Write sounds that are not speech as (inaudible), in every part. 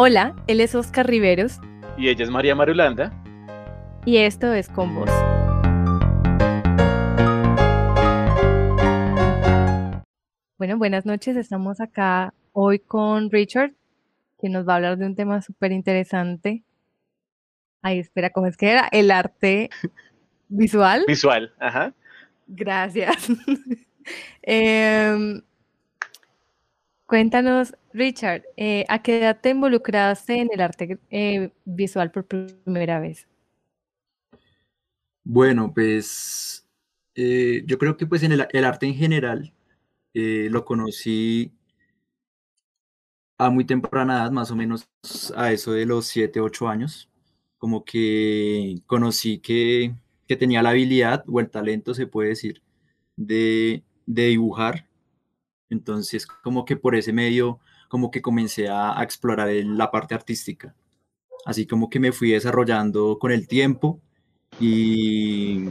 Hola, él es Oscar Riveros. Y ella es María Marulanda. Y esto es Con Vos. Bueno, buenas noches. Estamos acá hoy con Richard, que nos va a hablar de un tema súper interesante. Ay, espera, ¿cómo es que era? El arte visual. Visual, ajá. Gracias. (laughs) Em, cuéntanos, Richard, eh, ¿a qué edad te involucraste en el arte eh, visual por primera vez? Bueno, pues eh, yo creo que pues en el, arte en general lo conocí a muy temprana edad, más o menos a eso de los 7, 8 años, como que conocí que, que tenía la habilidad o el talento, se puede decir, de, dibujar. Entonces, como que por ese medio, como que comencé a, explorar la parte artística. Así como que me fui desarrollando con el tiempo y,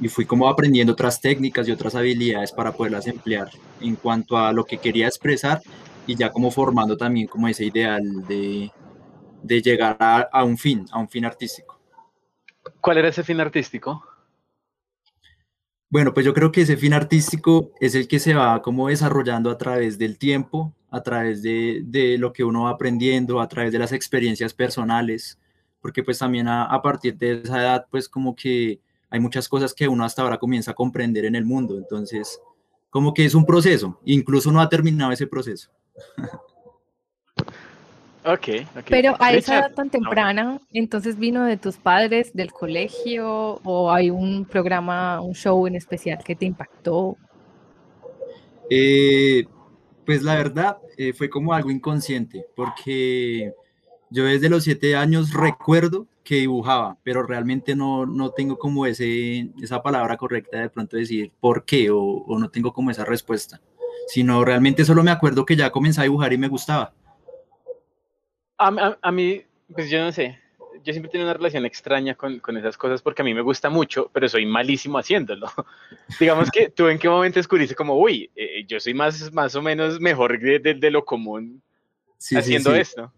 y fui como aprendiendo otras técnicas y otras habilidades para poderlas emplear en cuanto a lo que quería expresar y ya como formando también como ese ideal de, de llegar a, a, un fin, a un fin artístico. ¿Cuál era ese fin artístico? Bueno, pues yo creo que ese fin artístico es el que se va como desarrollando a través del tiempo, a través de, de lo que uno va aprendiendo, a través de las experiencias personales, porque pues también a, a, partir de esa edad, pues como que hay muchas cosas que uno hasta ahora comienza a comprender en el mundo, entonces como que es un proceso, incluso no ha terminado ese proceso. (laughs) Ok, Pero a esa edad tan temprana, entonces vino de tus padres, del colegio, o hay un programa, un show en especial que te impactó. Eh, pues la verdad eh, fue como algo inconsciente, porque yo desde los siete años recuerdo que dibujaba, pero realmente no, no tengo como ese, esa palabra correcta de pronto decir por qué o, o no tengo como esa respuesta, sino realmente solo me acuerdo que ya comencé a dibujar y me gustaba. A, mí, pues yo no sé, yo siempre tengo una relación extraña con, con, esas cosas porque a mí me gusta mucho, pero soy malísimo haciéndolo. (laughs) Digamos que tú en qué momento descubriste como, uy, eh, yo soy más, más o menos mejor de, de, lo común haciendo esto.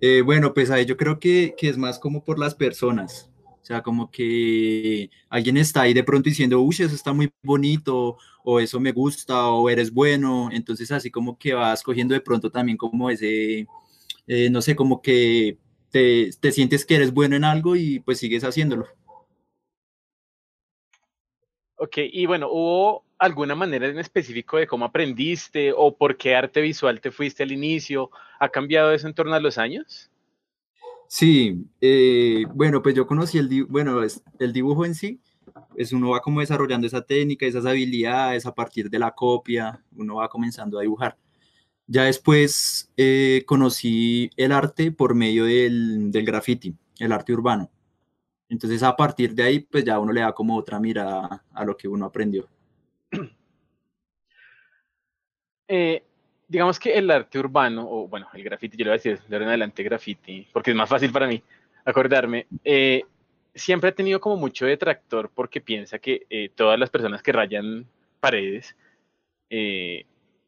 Eh, bueno, pues ahí yo creo que, que, es más como por las personas. O sea, como que alguien está ahí de pronto diciendo, uy, eso está muy bonito, o eso me gusta, o eres bueno. Entonces así como que vas cogiendo de pronto también como ese eh, no sé, como que te, te, sientes que eres bueno en algo y pues sigues haciéndolo. Ok, y bueno, ¿hubo alguna manera en específico de cómo aprendiste o por qué arte visual te fuiste al inicio? ¿Ha cambiado eso en torno a los años? Sí, eh, bueno, pues yo conocí el, bueno, el dibujo en sí, es uno va como desarrollando esa técnica, esas habilidades a partir de la copia, uno va comenzando a dibujar. Ya después eh, conocí el arte por medio del, del graffiti, el arte urbano. Entonces a partir de ahí, pues ya uno le da como otra mirada a lo que uno aprendió. (clears throat) Eh, digamos que el arte urbano, o bueno, el graffiti, yo le voy a decir de ahora en adelante graffiti, porque es más fácil para mí acordarme, eh, siempre ha tenido como mucho detractor porque piensa que todas las personas que rayan paredes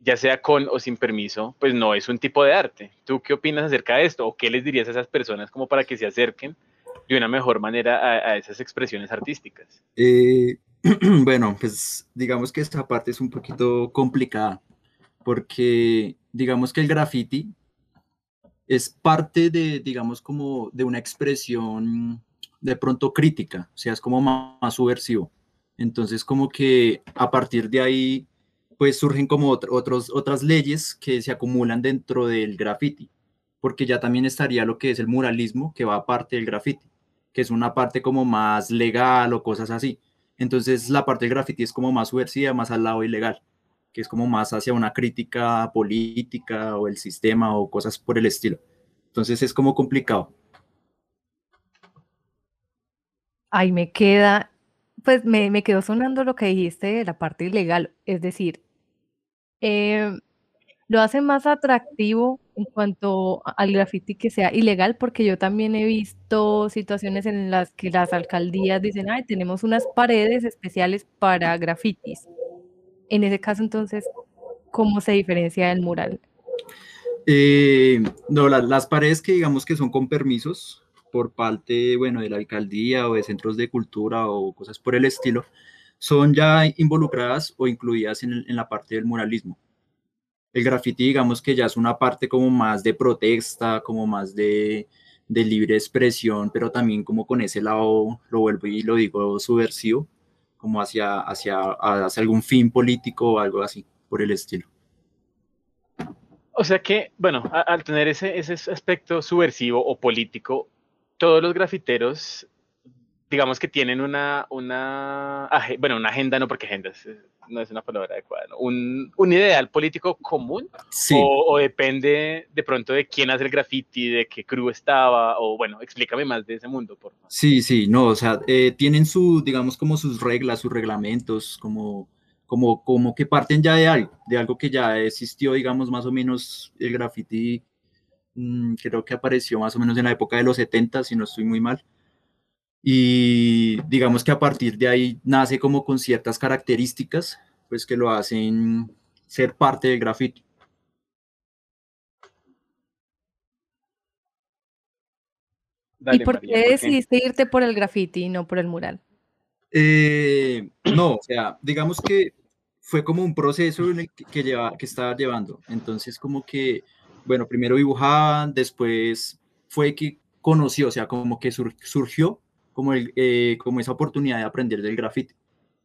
ya sea con o sin permiso, pues no es un tipo de arte. ¿Tú qué opinas acerca de esto? ¿O qué les dirías a esas personas como para que se acerquen de una mejor manera a, esas expresiones artísticas? Eh, (clears throat) bueno, pues digamos que esta parte es un poquito complicada, porque digamos que el graffiti es parte de, digamos, como de una expresión de pronto crítica, o sea, es como más subversivo. Entonces, como que a partir de ahí pues surgen como otros, otras leyes que se acumulan dentro del graffiti, porque ya también estaría lo que es el muralismo, que va aparte del graffiti, que es una parte como más legal o cosas así. Entonces la parte del graffiti es como más subversiva, más al lado ilegal, que es como más hacia una crítica política o el sistema o cosas por el estilo. Entonces es como complicado. Ahí me queda, pues me, me quedó sonando lo que dijiste de la parte ilegal, es decir, Em, lo hace más atractivo en cuanto al graffiti que sea ilegal, porque yo también he visto situaciones en las que las alcaldías dicen, ay, tenemos unas paredes especiales para grafitis. En ese caso, entonces, ¿cómo se diferencia del mural? Eh, no, las paredes que digamos que son con permisos por parte, bueno, de la alcaldía o de centros de cultura o cosas por el estilo, son ya involucradas o incluidas en, en la parte del muralismo. El graffiti, digamos que ya es una parte como más de protesta, como más de, de libre expresión, pero también como con ese lado, lo vuelvo y lo digo, subversivo, como hacia, hacia, hacia algún fin político o algo así, por el estilo. O sea que, bueno, al tener ese, ese aspecto subversivo o político, todos los grafiteros, digamos que tienen una, una, bueno, una agenda, no porque agenda no es una palabra adecuada, un, un, ideal político común, sí. o, depende de pronto de quién hace el graffiti, de qué crew estaba, o bueno, explícame más de ese mundo, por favor. Sí, sí, no, o sea, eh, tienen su, digamos, como sus reglas, sus reglamentos, como como, como que parten ya de algo, de algo que ya existió, digamos, más o menos el graffiti, mmm, creo que apareció más o menos en la época de los 70, si no estoy muy mal. Y digamos que a partir de ahí nace como con ciertas características, pues que lo hacen ser parte del graffiti. Dale, ¿Y por María, qué decidiste irte por el graffiti y no por el mural? Eh, no, o sea, digamos que fue como un proceso que, lleva, que estaba llevando. Entonces, como que, bueno, primero dibujaban, después fue que conoció, o sea, como que surgió como, el, eh, como esa oportunidad de aprender del grafite.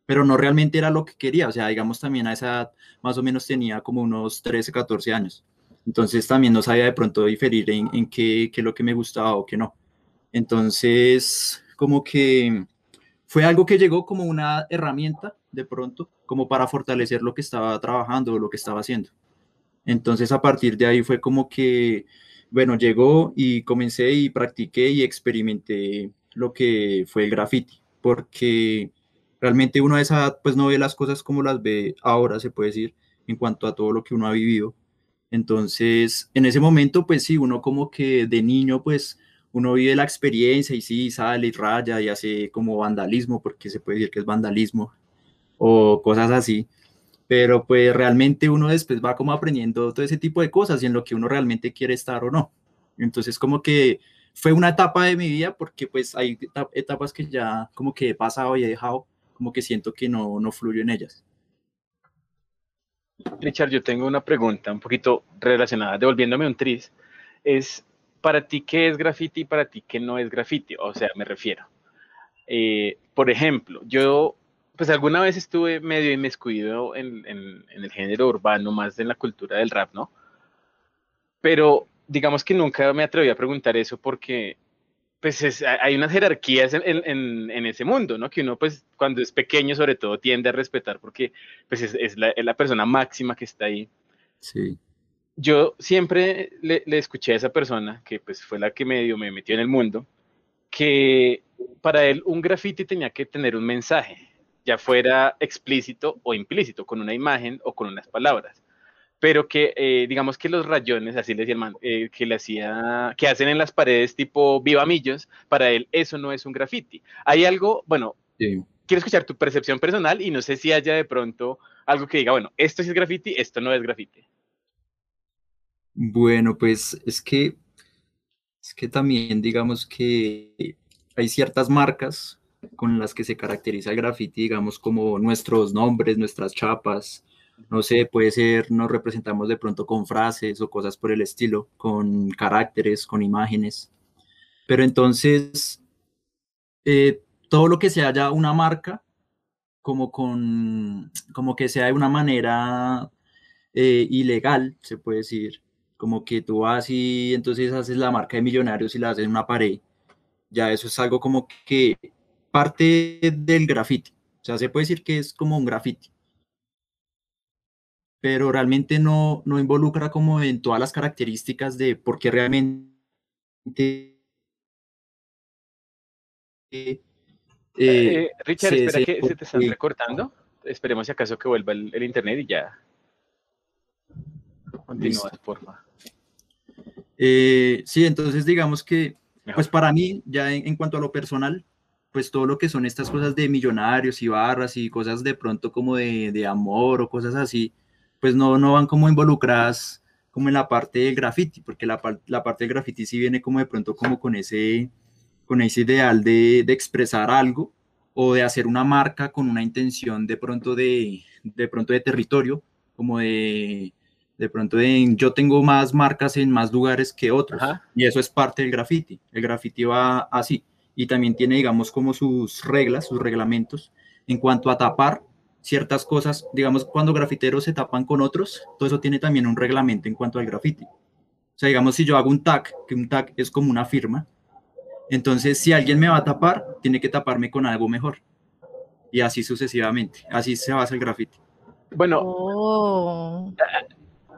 Pero no realmente era lo que quería, o sea, digamos también a esa edad más o menos tenía como unos 13, 14 años. Entonces también no sabía de pronto diferir en, en qué, qué es lo que me gustaba o qué no. Entonces, como que fue algo que llegó como una herramienta de pronto, como para fortalecer lo que estaba trabajando o lo que estaba haciendo. Entonces a partir de ahí fue como que, bueno, llegó y comencé y practiqué y experimenté lo que fue el graffiti, porque realmente uno a esa edad pues no ve las cosas como las ve ahora, se puede decir, en cuanto a todo lo que uno ha vivido. Entonces, en ese momento, pues sí, uno como que de niño, pues uno vive la experiencia y sí, sale y raya y hace como vandalismo, porque se puede decir que es vandalismo, o cosas así. Pero pues realmente uno después va como aprendiendo todo ese tipo de cosas y en lo que uno realmente quiere estar o no. Entonces como que fue una etapa de mi vida porque pues hay etapas que ya como que he pasado y he dejado, como que siento que no, no fluyo en ellas. Richard, yo tengo una pregunta un poquito relacionada, devolviéndome un tris. Es, para ti qué es graffiti y para ti qué no es graffiti. O sea, me refiero. Eh, por ejemplo, yo, pues alguna vez estuve medio inmiscuido en, en, en, el género urbano, más en la cultura del rap, ¿no? Pero digamos que nunca me atreví a preguntar eso porque pues es, hay unas jerarquías en, en, en, ese mundo, ¿no? Que uno, pues, cuando es pequeño, sobre todo, tiende a respetar porque, pues, es, es, la, es la, persona máxima que está ahí. Sí yo siempre le, le, escuché a esa persona, que pues fue la que medio me metió en el mundo, que para él un graffiti tenía que tener un mensaje, ya fuera explícito o implícito, con una imagen o con unas palabras. Pero que, eh, digamos que los rayones, así le decía el man, eh, que le hacía, que hacen en las paredes tipo vivamillos, para él eso no es un graffiti. Hay algo, bueno, sí. quiero escuchar tu percepción personal y no sé si haya de pronto algo que diga, bueno, esto sí es graffiti, esto no es graffiti. Bueno, pues es que, es que también digamos que hay ciertas marcas con las que se caracteriza el graffiti, digamos como nuestros nombres, nuestras chapas, no sé, puede ser, nos representamos de pronto con frases o cosas por el estilo, con caracteres, con imágenes. Pero entonces, eh, todo lo que sea ya una marca, como, con, como que sea de una manera eh, ilegal, se puede decir, como que tú vas y entonces haces la marca de millonarios y la haces en una pared. Ya eso es algo como que parte del graffiti. O sea, se puede decir que es como un graffiti. Pero realmente no, no involucra como en todas las características de por qué realmente... Eh, eh, Richard, se, espera se, que se te están recortando. Esperemos si acaso que vuelva el, el internet y ya. Continúas, porfa. Eh, sí, entonces digamos que, pues para mí, ya en, en, cuanto a lo personal, pues todo lo que son estas cosas de millonarios y barras y cosas de pronto como de, de amor o cosas así, pues no, no van como involucradas como en la parte del graffiti, porque la, la parte del graffiti sí viene como de pronto como con ese, con ese ideal de, de expresar algo o de hacer una marca con una intención de pronto de, de pronto de territorio, como de, de pronto de, yo tengo más marcas en más lugares que otros, y eso es parte del graffiti, el graffiti va así, y también tiene, digamos, como sus reglas, sus reglamentos, en cuanto a tapar ciertas cosas, digamos, cuando grafiteros se tapan con otros, todo eso tiene también un reglamento en cuanto al graffiti. O sea, digamos, si yo hago un tag, que un tag es como una firma, entonces si alguien me va a tapar, tiene que taparme con algo mejor. Y así sucesivamente. Así se basa el graffiti. Bueno, oh.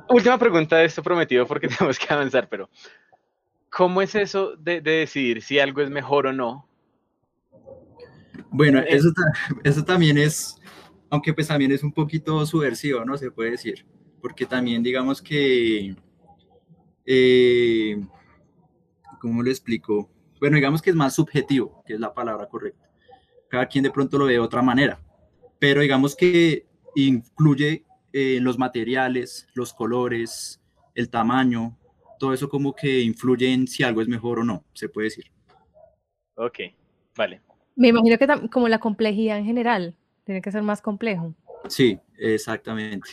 última pregunta de esto prometido porque (laughs) tenemos que avanzar, pero ¿cómo es eso de, de decidir si algo es mejor o no? Bueno, eh, eso, eso también es, aunque pues también es un poquito subversivo, ¿no? Se puede decir, porque también digamos que, eh, ¿cómo lo explico? Bueno, digamos que es más subjetivo, que es la palabra correcta. Cada quien de pronto lo ve de otra manera, pero digamos que incluye eh, los materiales, los colores, el tamaño, todo eso como que influye en si algo es mejor o no, se puede decir. Ok, vale. Me imagino que como la complejidad en general, tiene que ser más complejo. Sí, exactamente.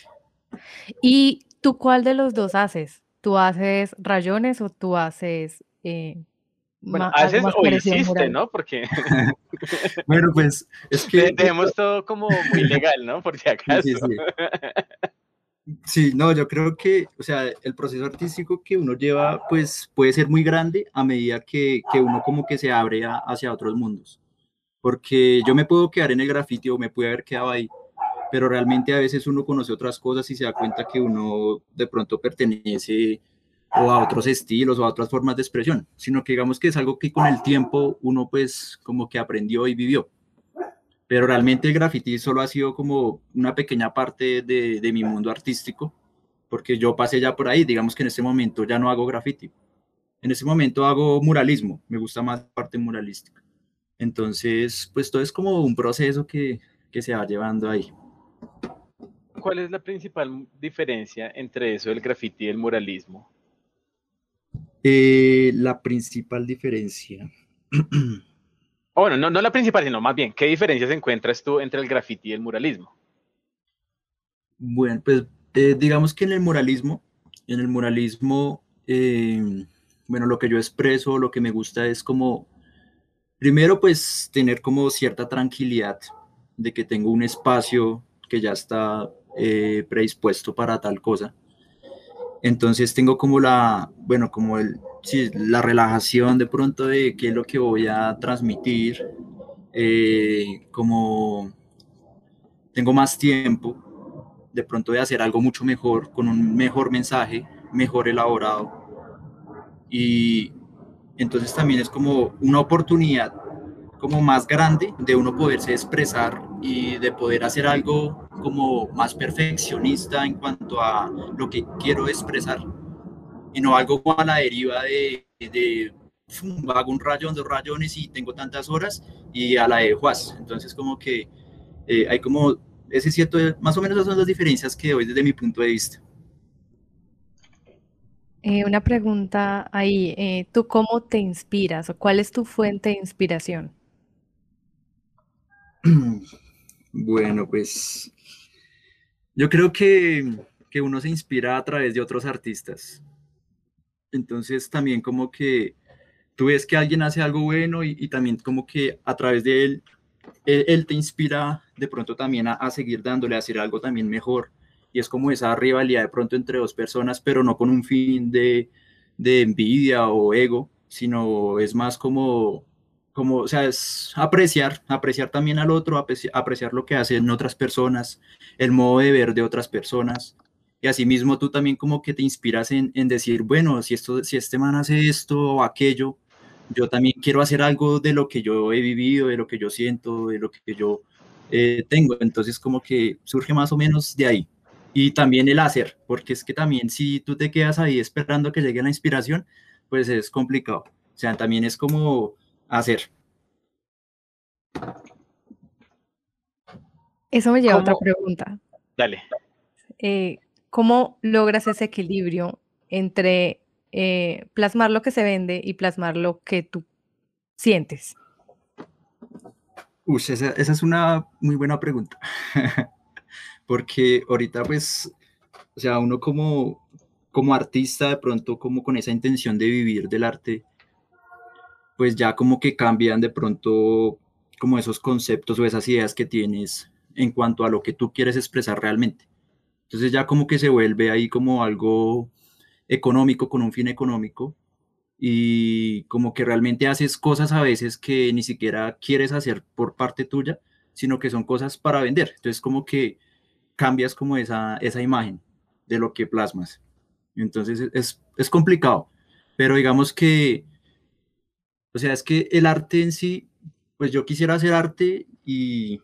¿Y tú cuál de los dos haces? ¿Tú haces rayones o tú haces... Eh, bueno, haces o hiciste, ¿no? Porque... (laughs) bueno, pues es que... Tenemos todo como muy legal, ¿no? Por si acaso. Sí, sí, sí. no, yo creo que, o sea, el proceso artístico que uno lleva, pues puede ser muy grande a medida que, que uno como que se abre hacia otros mundos porque yo me puedo quedar en el grafiti o me pude haber quedado ahí, pero realmente a veces uno conoce otras cosas y se da cuenta que uno de pronto pertenece o a otros estilos o a otras formas de expresión, sino que digamos que es algo que con el tiempo uno pues como que aprendió y vivió. Pero realmente el graffiti solo ha sido como una pequeña parte de, mi mundo artístico, porque yo pasé ya por ahí, digamos que en este momento ya no hago graffiti. En este momento hago muralismo, me gusta más la parte muralística. Entonces, pues todo es como un proceso que, se va llevando ahí. ¿Cuál es la principal diferencia entre eso del graffiti y el muralismo? Eh, la principal diferencia. (clears throat) bueno, no, no la principal, sino más bien, ¿qué diferencias encuentras tú entre el graffiti y el muralismo? Bueno, pues eh, digamos que en el muralismo, en el muralismo, eh, bueno, lo que yo expreso, lo que me gusta es como Primero, pues tener como cierta tranquilidad de que tengo un espacio que ya está eh, predispuesto para tal cosa. Entonces tengo como la, bueno, como el, la relajación de pronto de qué es lo que voy a transmitir, eh, como tengo más tiempo de pronto de hacer algo mucho mejor, con un mejor mensaje, mejor elaborado. Y, entonces también es como una oportunidad como más grande de uno poderse expresar y de poder hacer algo como más perfeccionista en cuanto a lo que quiero expresar y no algo a la deriva de, de hago un rayón, dos rayones y tengo tantas horas y a la de Juaz. Entonces como que eh, hay como ese cierto, más o menos esas son las diferencias que doy desde mi punto de vista. Eh, una pregunta ahí, eh, ¿tú cómo te inspiras o cuál es tu fuente de inspiración? (clears throat) Bueno, pues yo creo que, que uno se inspira a través de otros artistas. Entonces también como que tú ves que alguien hace algo bueno y, también como que a través de él, él, te inspira de pronto también a, seguir dándole, a hacer algo también mejor y es como esa rivalidad de pronto entre dos personas, pero no con un fin de, de envidia o ego, sino es más como, como, o sea, es apreciar, apreciar también al otro, apreciar, lo que hacen otras personas, el modo de ver de otras personas. Y asimismo tú también como que te inspiras en, en decir, bueno, si, esto, si este man hace esto o aquello, yo también quiero hacer algo de lo que yo he vivido, de lo que yo siento, de lo que yo eh, tengo. Entonces como que surge más o menos de ahí y también el hacer, porque es que también si tú te quedas ahí esperando que llegue la inspiración, pues es complicado. O sea, también es como hacer. Eso me lleva a otra pregunta. Dale. Eh, ¿Cómo logras ese equilibrio entre eh, plasmar lo que se vende y plasmar lo que tú sientes? Uy, esa, esa es una muy buena pregunta. (laughs) Porque ahorita, pues, o sea, uno como, como artista, de pronto, como con esa intención de vivir del arte, pues ya como que cambian de pronto como esos conceptos o esas ideas que tienes en cuanto a lo que tú quieres expresar realmente. Entonces ya como que se vuelve ahí como algo económico, con un fin económico, y como que realmente haces cosas a veces que ni siquiera quieres hacer por parte tuya, sino que son cosas para vender. Entonces como que cambias como esa, esa imagen de lo que plasmas. Entonces es, es complicado, pero digamos que, o sea, es que el arte en sí, pues yo quisiera hacer arte y,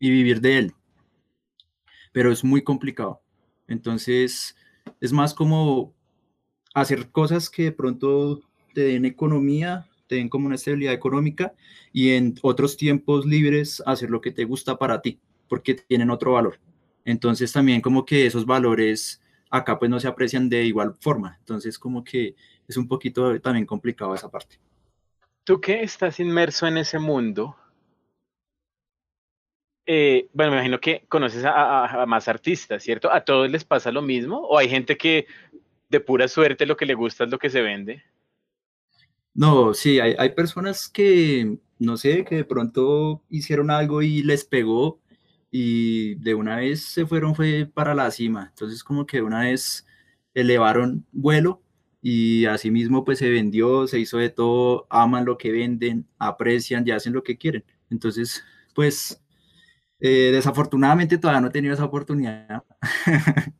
y vivir de él, pero es muy complicado. Entonces es más como hacer cosas que de pronto te den economía, te den como una estabilidad económica y en otros tiempos libres hacer lo que te gusta para ti, porque tienen otro valor. Entonces también como que esos valores acá pues no se aprecian de igual forma. Entonces como que es un poquito también complicado esa parte. Tú que estás inmerso en ese mundo, eh, bueno, me imagino que conoces a, más artistas, ¿cierto? ¿A todos les pasa lo mismo? ¿O hay gente que de pura suerte lo que le gusta es lo que se vende? No, sí, hay, hay personas que, no sé, que de pronto hicieron algo y les pegó y de una vez se fueron fue para la cima. Entonces como que una vez elevaron vuelo y asimismo pues se vendió, se hizo de todo, aman lo que venden, aprecian y hacen lo que quieren. Entonces pues eh, desafortunadamente todavía no he tenido esa oportunidad, (laughs)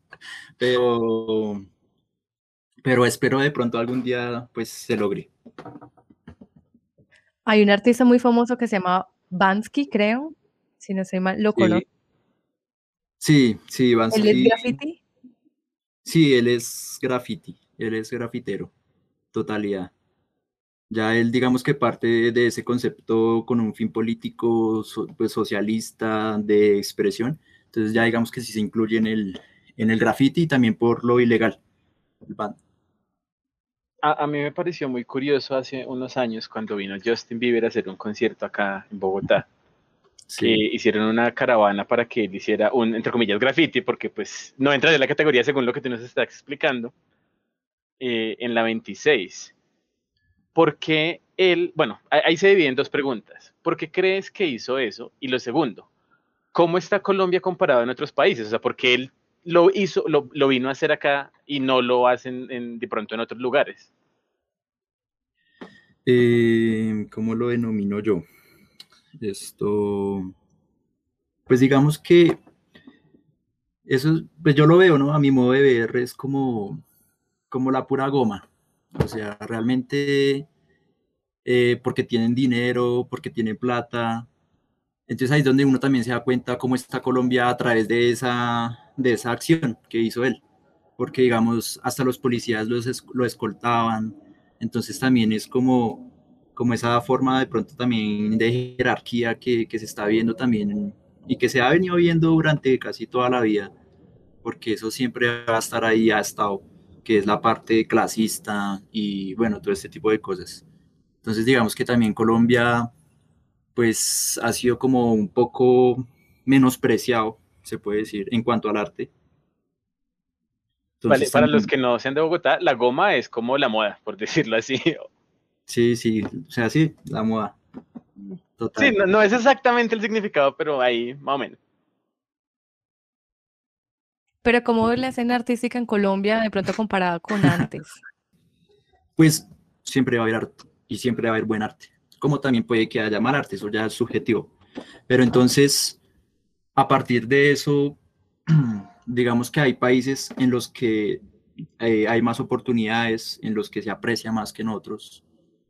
pero, pero espero de pronto algún día pues se logre. Hay un artista muy famoso que se llama Bansky, creo, si no soy mal, ¿lo conozco? Sí, sí, Bansky. ¿Él es graffiti? Sí, él es graffiti, él es grafitero, totalidad. Ya él, digamos que parte de ese concepto con un fin político, pues socialista, de expresión, entonces ya digamos que sí se incluye en el, en el graffiti y también por lo ilegal. A, a, mí me pareció muy curioso hace unos años cuando vino Justin Bieber a hacer un concierto acá en Bogotá que hicieron una caravana para que él hiciera un, entre comillas, graffiti, porque pues no entra en la categoría según lo que tú nos estás explicando, eh, en la 26. ¿Por qué él, bueno, ahí se dividen dos preguntas. ¿Por qué crees que hizo eso? Y lo segundo, ¿cómo está Colombia comparado en otros países? O sea, ¿por qué él lo hizo, lo, lo vino a hacer acá y no lo hacen en, de pronto en otros lugares? Eh, ¿Cómo lo denomino yo? Esto, pues digamos que eso, pues yo lo veo, ¿no? A mi modo de ver es como, como la pura goma. O sea, realmente eh, porque tienen dinero, porque tienen plata. Entonces ahí es donde uno también se da cuenta cómo está Colombia a través de esa, de esa acción que hizo él. Porque digamos, hasta los policías los, lo escoltaban. Entonces también es como, como esa forma de pronto también de jerarquía que, que, se está viendo también y que se ha venido viendo durante casi toda la vida, porque eso siempre va a estar ahí, ha estado, que es la parte clasista y bueno, todo este tipo de cosas. Entonces digamos que también Colombia pues ha sido como un poco menospreciado, se puede decir, en cuanto al arte. Entonces, vale, para los que no sean de Bogotá, la goma es como la moda, por (laughs) decirlo así, Sí, sí, o sea, sí, la moda. Total. Sí, no, es exactamente el significado, pero ahí más o menos. Pero ¿cómo es la escena artística en Colombia de pronto comparada con (laughs) antes? Pues siempre va a haber arte y siempre va a haber buen arte. Como también puede que haya mal arte, eso ya es subjetivo. Pero entonces, a partir de eso, (clears throat) digamos que hay países en los que eh, hay más oportunidades, en los que se aprecia más que en otros.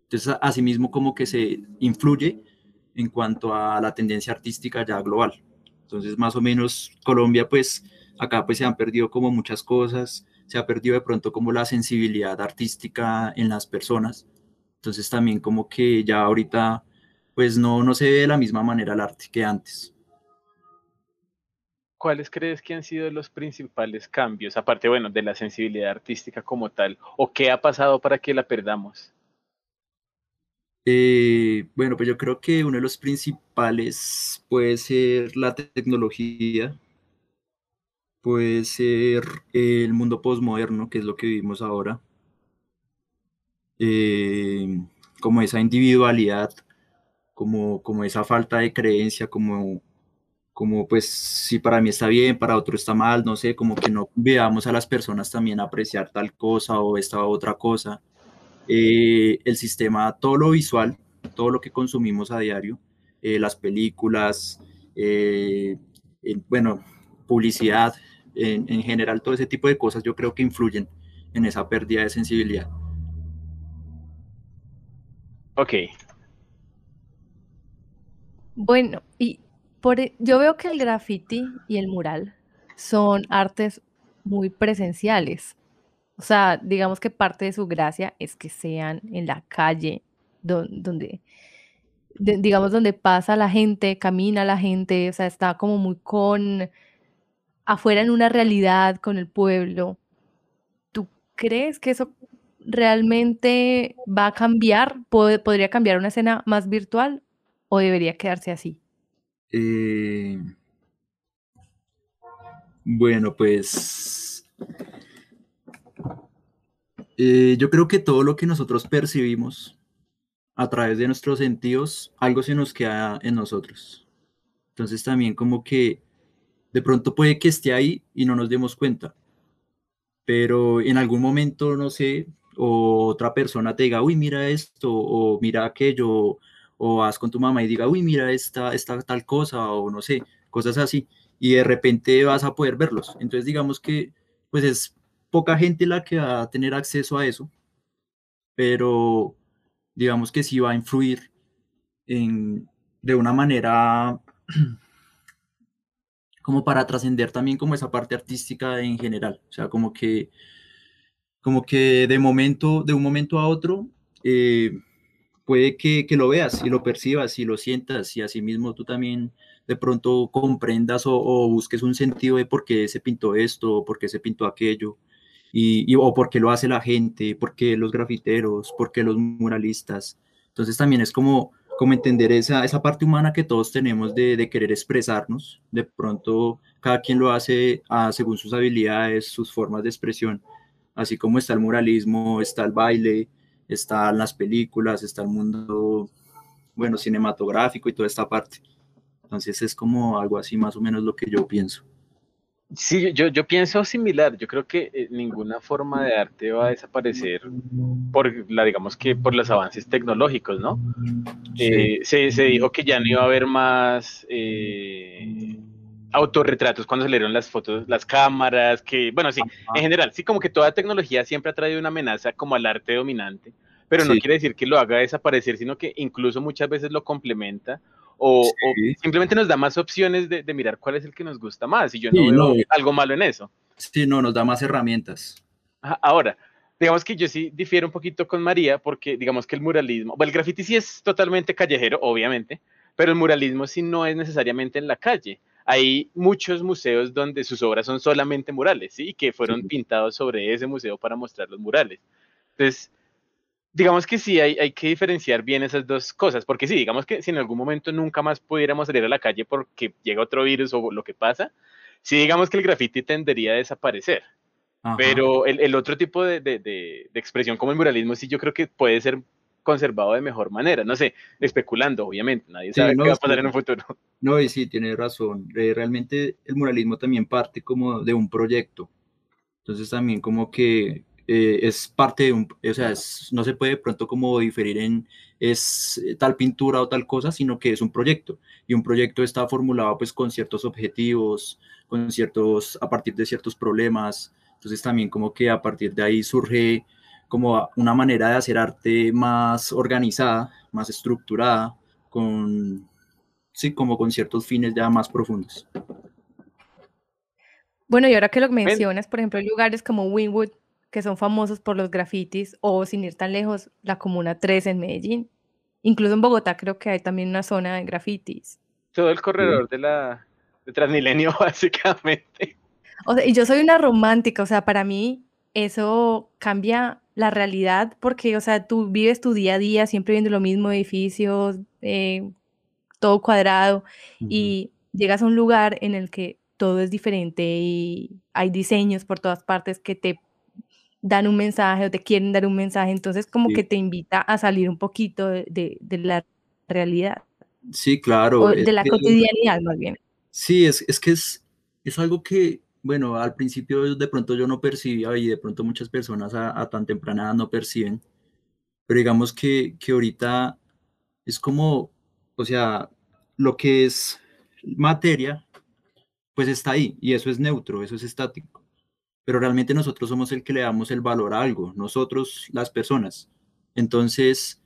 Entonces, asimismo, como que se influye en cuanto a la tendencia artística ya global. Entonces, más o menos, Colombia, pues, acá pues se han perdido como muchas cosas, se ha perdido de pronto como la sensibilidad artística en las personas. Entonces, también como que ya ahorita, pues, no, no se ve de la misma manera el arte que antes. ¿cuáles crees que han sido los principales cambios, aparte, bueno, de la sensibilidad artística como tal? ¿O qué ha pasado para que la perdamos? Eh, bueno, pues yo creo que uno de los principales puede ser la tecnología, puede ser el mundo postmoderno, que es lo que vivimos ahora, eh, como esa individualidad, como, como esa falta de creencia, como, como pues si para mí está bien, para otro está mal, no sé, como que no veamos a las personas también apreciar tal cosa o esta otra cosa. Eh, el sistema, todo lo visual, todo lo que consumimos a diario, eh, las películas, eh, bueno, publicidad, en, en, general, todo ese tipo de cosas yo creo que influyen en esa pérdida de sensibilidad. Ok. Bueno, y por, e, yo veo que el graffiti y el mural son artes muy presenciales. O sea, digamos que parte de su gracia es que sean en la calle, donde, digamos, donde pasa la gente, camina la gente, o sea, está como muy con, afuera en una realidad con el pueblo. ¿Tú crees que eso realmente va a cambiar? ¿Podría cambiar una escena más virtual o debería quedarse así? Eh, bueno, pues eh, yo creo que todo lo que nosotros percibimos a través de nuestros sentidos, algo se nos queda en nosotros. Entonces también como que de pronto puede que esté ahí y no nos demos cuenta, pero en algún momento, no sé, o otra persona te diga, uy, mira esto, o mira aquello, o vas con tu mamá y diga, uy, mira esta, esta tal cosa, o no sé, cosas así, y de repente vas a poder verlos. Entonces, digamos que, pues es poca gente la que va a tener acceso a eso, pero digamos que sí va a influir en, de una manera (clears throat) como para trascender también como esa parte artística en general, o sea, como que, como que de momento, de un momento a otro, eh, puede que, que, lo veas y lo percibas y lo sientas y asimismo tú también de pronto comprendas o, o, busques un sentido de por qué se pintó esto o por qué se pintó aquello y, y, o por qué lo hace la gente, por qué los grafiteros, por qué los muralistas. Entonces también es como, como entender esa, esa parte humana que todos tenemos de, de querer expresarnos. De pronto cada quien lo hace a, según sus habilidades, sus formas de expresión. Así como está el muralismo, está el baile, están las películas, está el mundo, bueno, cinematográfico y toda esta parte. Entonces es como algo así más o menos lo que yo pienso. Sí, yo, yo pienso similar. Yo creo que eh, ninguna forma de arte va a desaparecer por la, digamos que por los avances tecnológicos, ¿no? Sí. Eh, se, se, dijo que ya no iba a haber más eh, autorretratos cuando salieron las fotos, las cámaras, que, bueno, sí, Ajá. en general, sí, como que toda tecnología siempre ha traído una amenaza como al arte dominante, pero sí. no quiere decir que lo haga desaparecer, sino que incluso muchas veces lo complementa o, sí. o simplemente nos da más opciones de, de, mirar cuál es el que nos gusta más, y yo no sí, veo no. algo malo en eso. Sí, no, nos da más herramientas. Ahora, digamos que yo sí difiero un poquito con María, porque digamos que el muralismo, bueno, el graffiti sí es totalmente callejero, obviamente, pero el muralismo sí no es necesariamente en la calle hay muchos museos donde sus obras son solamente murales, ¿sí? Y que fueron sí. pintados sobre ese museo para mostrar los murales. Entonces, digamos que sí, hay, hay, que diferenciar bien esas dos cosas, porque sí, digamos que si en algún momento nunca más pudiéramos salir a la calle porque llega otro virus o lo que pasa, sí digamos que el graffiti tendería a desaparecer. Ajá. Pero el, el, otro tipo de, de, de, de expresión como el muralismo sí yo creo que puede ser conservado de mejor manera. No sé, especulando, obviamente, nadie sabe sí, no, qué va a pasar en un futuro. (laughs) No, y sí, tiene razón. Eh, realmente el muralismo también parte como de un proyecto. Entonces también como que eh, es parte de un, o sea, es, no se puede de pronto como diferir en es tal pintura o tal cosa, sino que es un proyecto. Y un proyecto está formulado pues con ciertos objetivos, con ciertos, a partir de ciertos problemas. Entonces también como que a partir de ahí surge como una manera de hacer arte más organizada, más estructurada, con, sí, como con ciertos fines ya más profundos. Bueno, y ahora que lo mencionas, por ejemplo, lugares como Winwood, que son famosos por los grafitis, o sin ir tan lejos, la Comuna 3 en Medellín. Incluso en Bogotá creo que hay también una zona de grafitis. Todo el corredor sí. de la de Transmilenio, (laughs) básicamente. O sea, y yo soy una romántica, o sea, para mí eso cambia la realidad porque, o sea, tú vives tu día a día siempre viendo lo mismo, edificios, eh, todo cuadrado, y llegas a un lugar en el que todo es diferente y hay diseños por todas partes que te dan un mensaje o te quieren dar un mensaje, entonces como que te invita a salir un poquito de, la realidad. Sí, claro. O de la cotidianidad más bien. Sí, es, es que es, es algo que, bueno, al principio de pronto yo no percibía y de pronto muchas personas a, tan temprana edad no perciben, pero digamos que, que ahorita es como, o sea, lo que es materia, pues está ahí y eso es neutro, eso es estático. Pero realmente nosotros somos el que le damos el valor a algo, nosotros las personas. Entonces,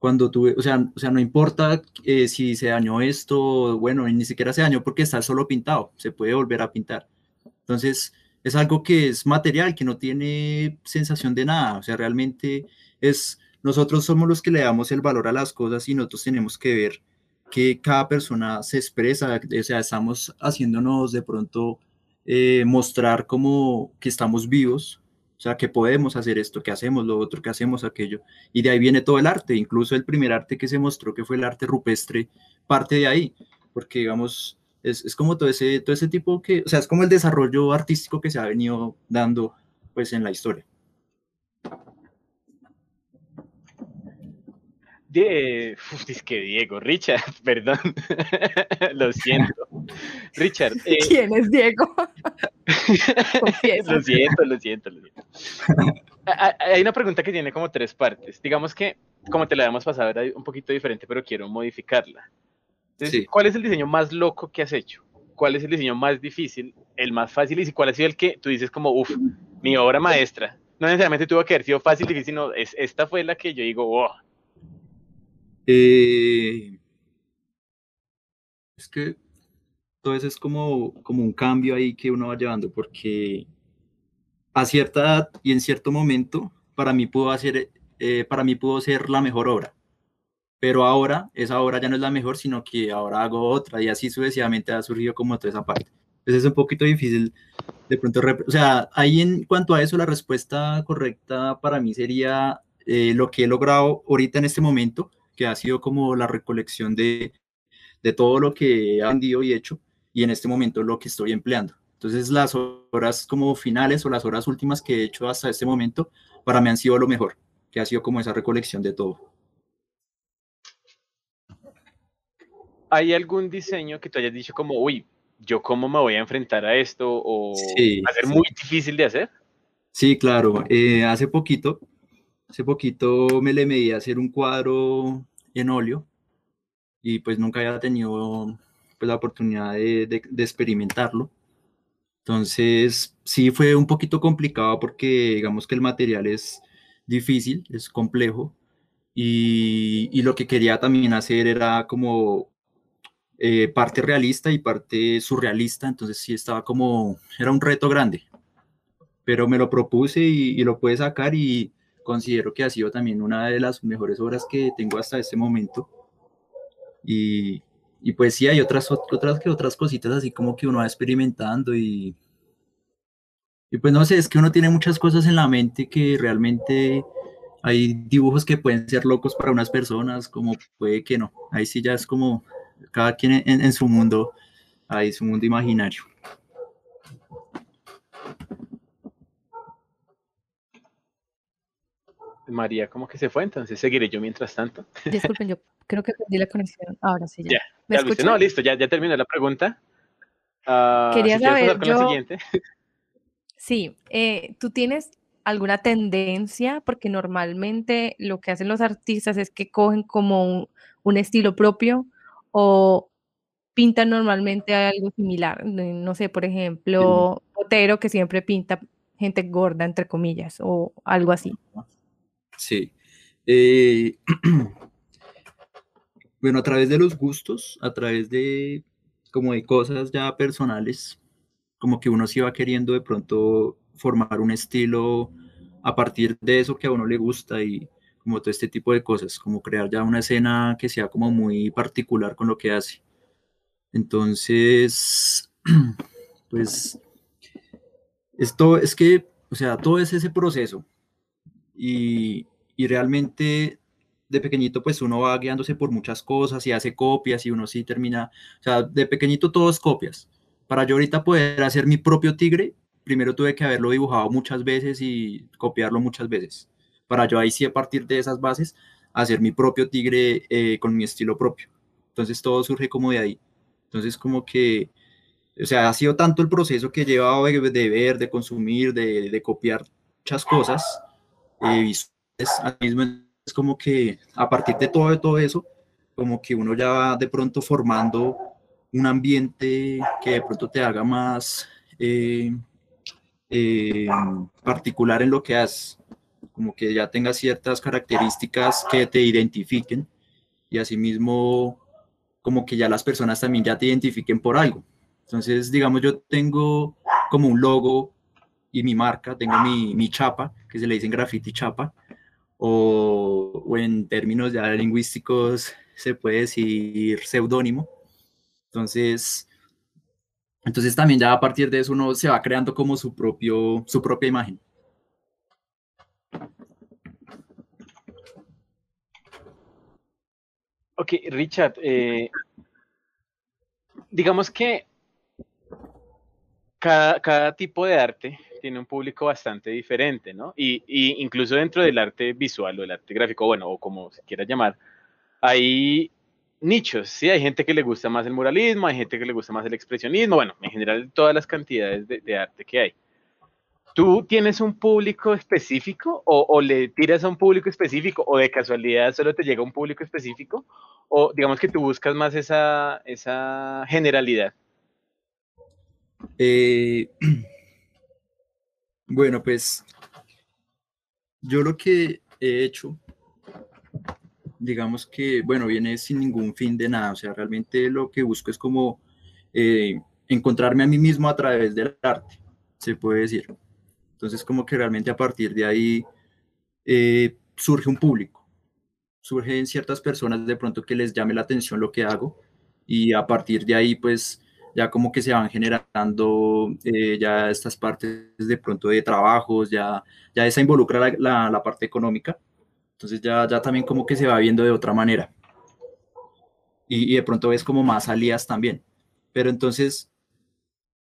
cuando tuve, o sea, o sea no importa eh, si se dañó esto, bueno, ni siquiera se dañó porque está solo pintado, se puede volver a pintar. Entonces, es algo que es material, que no tiene sensación de nada, o sea, realmente es, nosotros somos los que le damos el valor a las cosas y nosotros tenemos que ver que cada persona se expresa, o sea, estamos haciéndonos de pronto eh, mostrar como que estamos vivos, o sea, que podemos hacer esto, que hacemos lo otro, que hacemos aquello. Y de ahí viene todo el arte, incluso el primer arte que se mostró, que fue el arte rupestre, parte de ahí, porque digamos, es, es como todo ese, todo ese tipo que, o sea, es como el desarrollo artístico que se ha venido dando pues en la historia. De, (laughs) uf, que Diego, Richard, (laughs) perdón, (laughs) lo siento. Richard. Eh, (laughs) ¿Quién es Diego? (laughs) lo siento, lo siento, lo siento. Hay una pregunta que tiene como tres partes. Digamos que, como te la habíamos pasado, era un poquito diferente, pero quiero modificarla. Entonces, ¿cuál es el diseño más loco que has hecho? ¿Cuál es el diseño más difícil, el más fácil? Y cuál ha sido el que tú dices como, uff, mi obra maestra. No necesariamente tuvo que haber sido fácil, difícil, no, es, esta fue la que yo digo, wow, eh, es que eso es como, como un cambio ahí que uno va llevando, porque a cierta edad y en cierto momento, para mí pudo, hacer, eh, para mí pudo ser la mejor obra. Pero ahora, esa obra ya no es la mejor, sino que ahora hago otra y así sucesivamente ha surgido como toda esa parte. Entonces es un poquito difícil de pronto, o sea, ahí en cuanto a eso, la respuesta correcta para mí sería eh, lo que he logrado ahorita en este momento, que ha sido como la recolección de, de todo lo que he aprendido y hecho, y en este momento lo que estoy empleando. Entonces las horas como finales o las horas últimas que he hecho hasta este momento, para mí han sido lo mejor, que ha sido como esa recolección de todo. ¿Hay algún diseño que tú hayas dicho como, uy, yo cómo me voy a enfrentar a esto o va a ser muy difícil de hacer? Sí, claro. Eh, hace poquito Hace poquito me le medí a hacer un cuadro en óleo y pues nunca había tenido pues, la oportunidad de, experimentarlo. Entonces sí fue un poquito complicado porque digamos que el material es difícil, es complejo y, lo que quería también hacer era como eh, parte realista y parte surrealista, entonces sí estaba como, era un reto grande, pero me lo propuse y, y lo pude sacar y, considero que ha sido también una de las mejores obras que tengo hasta este momento. Y, y pues sí, hay otras, otras que otras cositas así como que uno va experimentando y, y pues no sé, es que uno tiene muchas cosas en la mente que realmente hay dibujos que pueden ser locos para unas personas, como puede que no. Ahí sí ya es como cada quien en, en su mundo, ahí su mundo imaginario. María como que se fue, entonces seguiré yo mientras tanto. Disculpen, yo creo que perdí la conexión. Ahora sí, ya. ¿Me No, listo, ya, ya terminé la pregunta. Uh, Quería saber, yo... la siguiente. (laughs) Sí, eh, ¿tú tienes alguna tendencia? Porque normalmente lo que hacen los artistas es que cogen como un, un estilo propio o pintan normalmente algo similar. No sé, por ejemplo, Otero que siempre pinta gente gorda, entre comillas, o algo así. Sí. Eh, (clears throat) bueno, a través de los gustos, a través de como de cosas ya personales, como que uno se va queriendo de pronto formar un estilo a partir de eso que a uno le gusta y como todo este tipo de cosas, como crear ya una escena que sea como muy particular con lo que hace. Entonces, (clears throat) pues, esto es que, o sea, todo es ese proceso. Y, y realmente de pequeñito pues uno va guiándose por muchas cosas y hace copias y uno sí termina, o sea, de pequeñito todo es copias. Para yo ahorita poder hacer mi propio tigre, primero tuve que haberlo dibujado muchas veces y copiarlo muchas veces. Para yo ahí sí a partir de esas bases hacer mi propio tigre eh, con mi estilo propio. Entonces todo surge como de ahí. Entonces como que, o sea, ha sido tanto el proceso que he llevado de, ver, de consumir, de, de copiar muchas cosas eh, visuales, mismo es como que a partir de todo, todo eso, como que uno ya va de pronto formando un ambiente que de pronto te haga más eh, eh, particular en lo que haces, como que ya tenga ciertas características que te identifiquen y asimismo como que ya las personas también ya te identifiquen por algo. Entonces, digamos, yo tengo como un logo y mi marca, tengo mi, mi chapa, que se le dicen graffiti chapa, o, en términos ya lingüísticos se puede decir seudónimo. Entonces, entonces también ya a partir de eso uno se va creando como su, propio, su propia imagen. Ok, Richard, eh, digamos que cada, cada, tipo de arte tiene un público bastante diferente, ¿no? Y, incluso dentro del arte visual o del arte gráfico, bueno, o como se quiera llamar, hay nichos, ¿sí? Hay gente que le gusta más el muralismo, hay gente que le gusta más el expresionismo, bueno, en general todas las cantidades de, arte que hay. ¿Tú tienes un público específico o, o, le tiras a un público específico o de casualidad solo te llega un público específico? O digamos que tú buscas más esa, esa generalidad? Eh, (clears throat) Bueno, pues yo lo que he hecho, digamos que, bueno, viene sin ningún fin de nada, o sea, realmente lo que busco es como eh, encontrarme a mí mismo a través del arte, se puede decir. Entonces, como que realmente a partir de ahí eh, surge un público, surgen ciertas personas de pronto que les llame la atención lo que hago y a partir de ahí, pues ya como que se van generando eh, ya estas partes de pronto de trabajos, ya, ya esa involucra la, la, parte económica, entonces ya, ya también como que se va viendo de otra manera. Y, y de pronto ves como más salidas también. Pero entonces,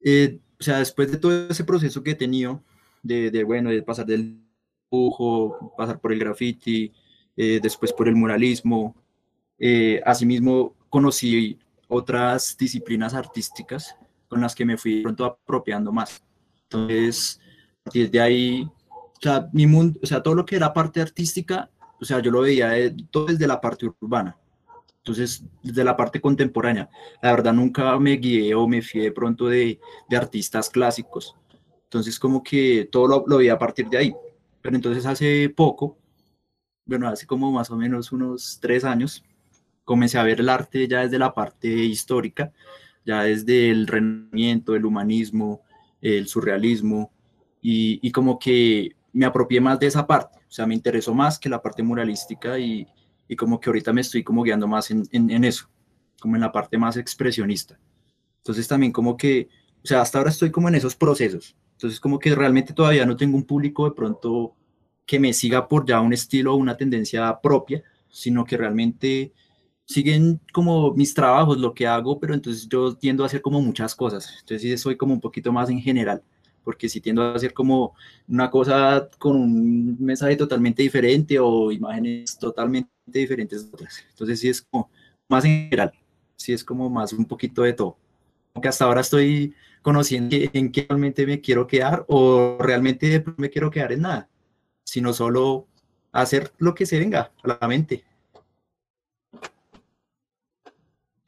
eh, o sea, después de todo ese proceso que he tenido, de, de bueno, de pasar del dibujo, pasar por el graffiti, eh, después por el muralismo, asimismo conocí otras disciplinas artísticas con las que me fui pronto apropiando más. Entonces, desde ahí, o sea, mi mundo, o sea, todo lo que era parte artística, o sea, yo lo veía todo desde la parte urbana. Entonces, desde la parte contemporánea, la verdad nunca me guié o me fui de pronto de, de artistas clásicos. Entonces, como que todo lo, lo veía a partir de ahí. Pero entonces hace poco, bueno, hace como más o menos unos tres años, comencé a ver el arte ya desde la parte histórica, ya desde el renacimiento, el humanismo, el surrealismo, y, como que me apropié más de esa parte, o sea, me interesó más que la parte muralística y, como que ahorita me estoy como guiando más en, en, eso, como en la parte más expresionista. Entonces también como que, o sea, hasta ahora estoy como en esos procesos, entonces como que realmente todavía no tengo un público de pronto que me siga por ya un estilo o una tendencia propia, sino que realmente siguen como mis trabajos, lo que hago, pero entonces yo tiendo a hacer como muchas cosas. Entonces sí soy como un poquito más en general, porque si tiendo a hacer como una cosa con un mensaje totalmente diferente o imágenes totalmente diferentes de otras. Entonces sí es como más en general, sí es como más un poquito de todo. Aunque hasta ahora estoy conociendo en qué realmente me quiero quedar o realmente me quiero quedar en nada, sino solo hacer lo que se venga a la mente.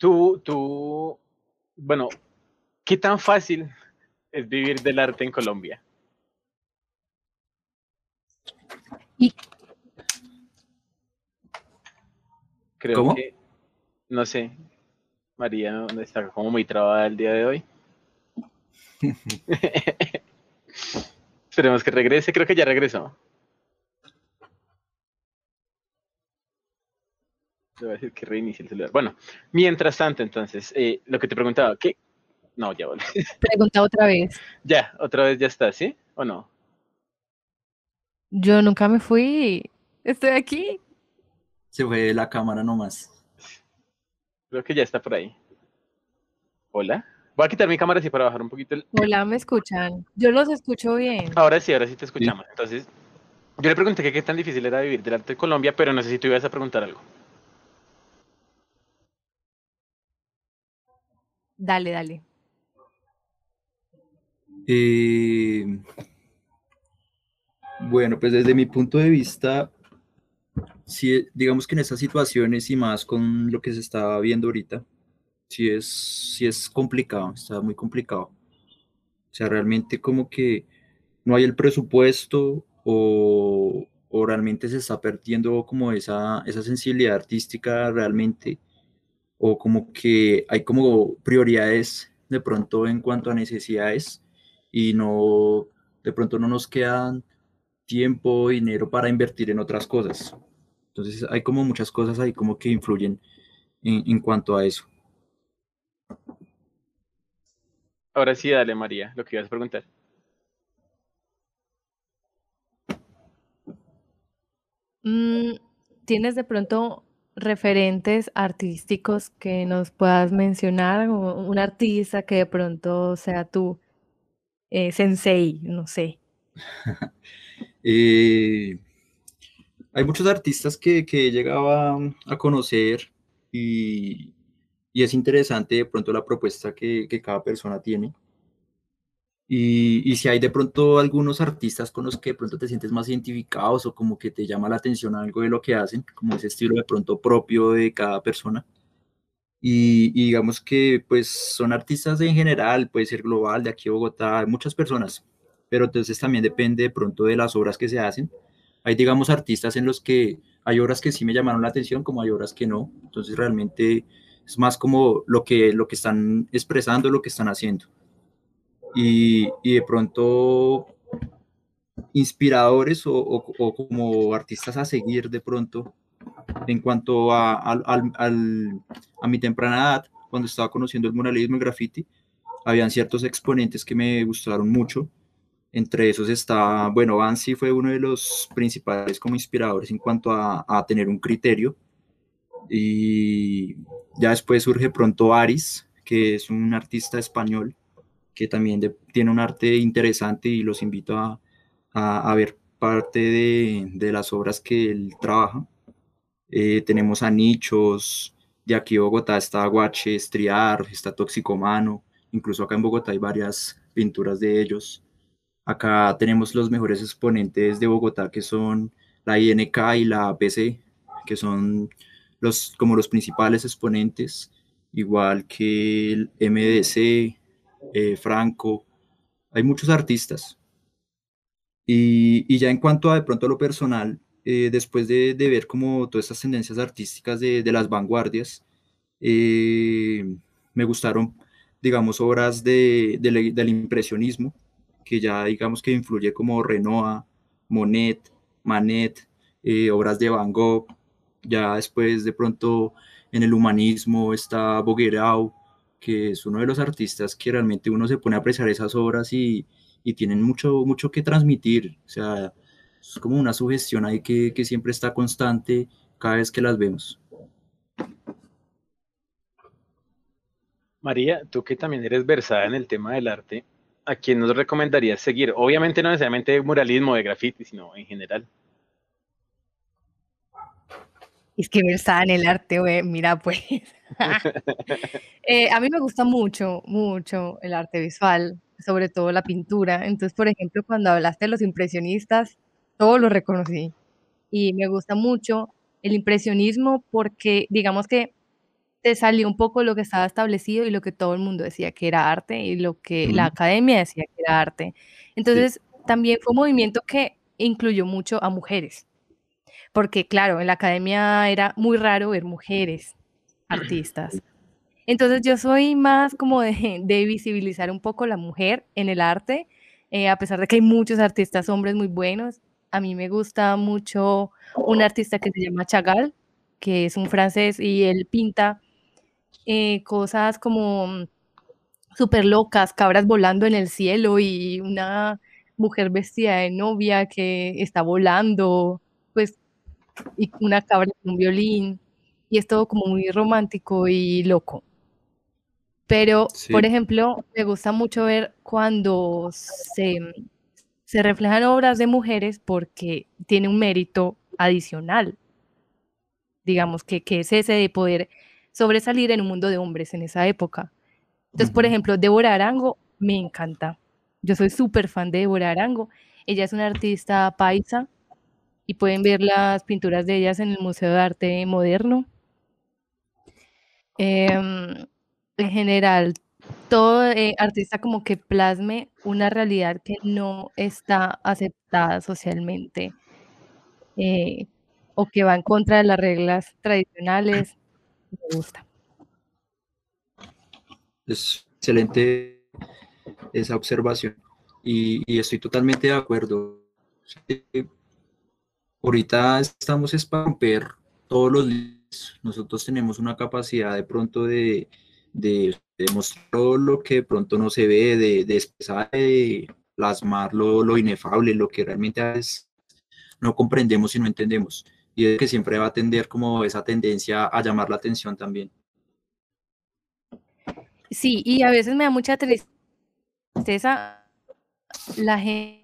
Tú, tú, bueno, ¿qué tan fácil es vivir del arte en Colombia? Creo que, no sé, María está como muy trabada el día de hoy. (laughs) (laughs) Esperemos que regrese, creo que ya regresó. Le voy a decir que reinicie el celular. Bueno, mientras tanto, entonces, eh, lo que te preguntaba, ¿qué? No, ya vale. (laughs) Pregunta otra vez. ya, otra vez ya está, ¿sí? ¿O no? Yo nunca me fui. Estoy aquí. Se fue la cámara nomás. Creo que ya está por ahí. Hola. Voy a quitar mi cámara así para bajar un poquito el... Hola, ¿me escuchan? Yo los escucho bien. Ahora sí, ahora sí te escuchamos. Entonces, yo le pregunté que qué tan difícil era vivir del arte de Colombia, pero no sé si tú ibas a preguntar algo. Dale, dale. Eh, bueno, pues desde mi punto de vista, sí, digamos que en esas situaciones y más con lo que se está viendo ahorita, sí es, sí es complicado, está muy complicado. O sea, realmente como que no hay el presupuesto o, o realmente se está perdiendo como esa, esa sensibilidad artística realmente, o como que hay como prioridades de pronto en cuanto a necesidades y no, de pronto no nos quedan tiempo, dinero para invertir en otras cosas. Entonces hay como muchas cosas ahí como que influyen en, en cuanto a eso. Ahora sí, dale, María, lo que ibas a preguntar. Mm, ¿Tienes de pronto referentes artísticos que nos puedas mencionar? O un artista que de pronto sea tu eh, sensei, no sé. (laughs) Eh, hay muchos artistas que, que he llegado a, a conocer y, y es interesante de pronto la propuesta que, que cada persona tiene. Y, si hay de pronto algunos artistas con los que de pronto te sientes más identificados o como que te llama la atención algo de lo que hacen, como ese estilo de pronto propio de cada persona. Y, y digamos que pues son artistas en general, puede ser global, de aquí a Bogotá, hay muchas personas, pero entonces también depende de pronto de las obras que se hacen. Hay digamos artistas en los que hay obras que sí me llamaron la atención, como hay obras que no. Entonces realmente es más como lo que, lo que están expresando, lo que están haciendo. Y, de pronto inspiradores o, como artistas a seguir de pronto en cuanto a, mi temprana edad, cuando estaba conociendo el muralismo y graffiti, habían ciertos exponentes que me gustaron mucho. Entre esos está, bueno, Bansi fue uno de los principales como inspiradores en cuanto a tener un criterio y ya después surge pronto Aris, que es un artista español que también tiene un arte interesante y los invito a, a, a ver parte de, de, las obras que él trabaja. Eh, tenemos a Nichos, de aquí Bogotá está Guache, Estriar, está Toxicomano, incluso acá en Bogotá hay varias pinturas de ellos. Acá tenemos los mejores exponentes de Bogotá que son la INK y la APC, que son los, como los principales exponentes, igual que el MDC, eh, Franco, hay muchos artistas. Y, ya en cuanto a de pronto lo personal, eh, después de, ver como todas estas tendencias artísticas de, las vanguardias, eh, me gustaron, digamos, obras de, del impresionismo, que ya digamos que influye como Renoir, Monet, Manet, obras de Van Gogh, ya después de pronto en el humanismo está Boguerau, que es uno de los artistas que realmente uno se pone a apreciar esas obras y, y tienen mucho, mucho que transmitir. O sea, es como una sugestión ahí que, que siempre está constante cada vez que las vemos. María, tú que también eres versada en el tema del arte, ¿a quién nos recomendarías seguir? Obviamente no necesariamente muralismo, de graffiti, sino en general. Es que versada en el arte, güey, mira pues. (laughs) eh, a mí me gusta mucho, mucho el arte visual, sobre todo la pintura. Entonces, por ejemplo, cuando hablaste de los impresionistas, todo lo reconocí. Y me gusta mucho el impresionismo porque, digamos que te salió un poco lo que estaba establecido y lo que todo el mundo decía que era arte y lo que mm. la academia decía que era arte. Entonces, sí. también fue un movimiento que incluyó mucho a mujeres. Porque, claro, en la academia era muy raro ver mujeres artistas. Entonces, yo soy más como de, visibilizar un poco la mujer en el arte, eh, a pesar de que hay muchos artistas hombres muy buenos. A mí me gusta mucho un artista que se llama Chagall, que es un francés y él pinta eh, cosas como súper locas, cabras volando en el cielo y una mujer vestida de novia que está volando, y una cabra con un violín, y es todo como muy romántico y loco. Pero, por ejemplo, me gusta mucho ver cuando se, se reflejan obras de mujeres porque tiene un mérito adicional. Digamos que, que es ese de poder sobresalir en un mundo de hombres en esa época. Entonces, por ejemplo, Débora Arango me encanta. Yo soy súper fan de Débora Arango. Ella es una artista paisa y pueden ver las pinturas de ellas en el Museo de Arte Moderno. Em, en general, todo eh, artista como que plasme una realidad que no está aceptada socialmente eh, o que va en contra de las reglas tradicionales, me gusta. Es excelente esa observación y, estoy totalmente de acuerdo. Ahorita estamos es para todos los nosotros tenemos una capacidad de pronto de, de, mostrar lo que de pronto no se ve, de, de expresar, de plasmar lo, inefable, lo que realmente es, no comprendemos y no entendemos. Y es que siempre va a tender como esa tendencia a llamar la atención también. Sí, y a veces me da mucha tristeza la gente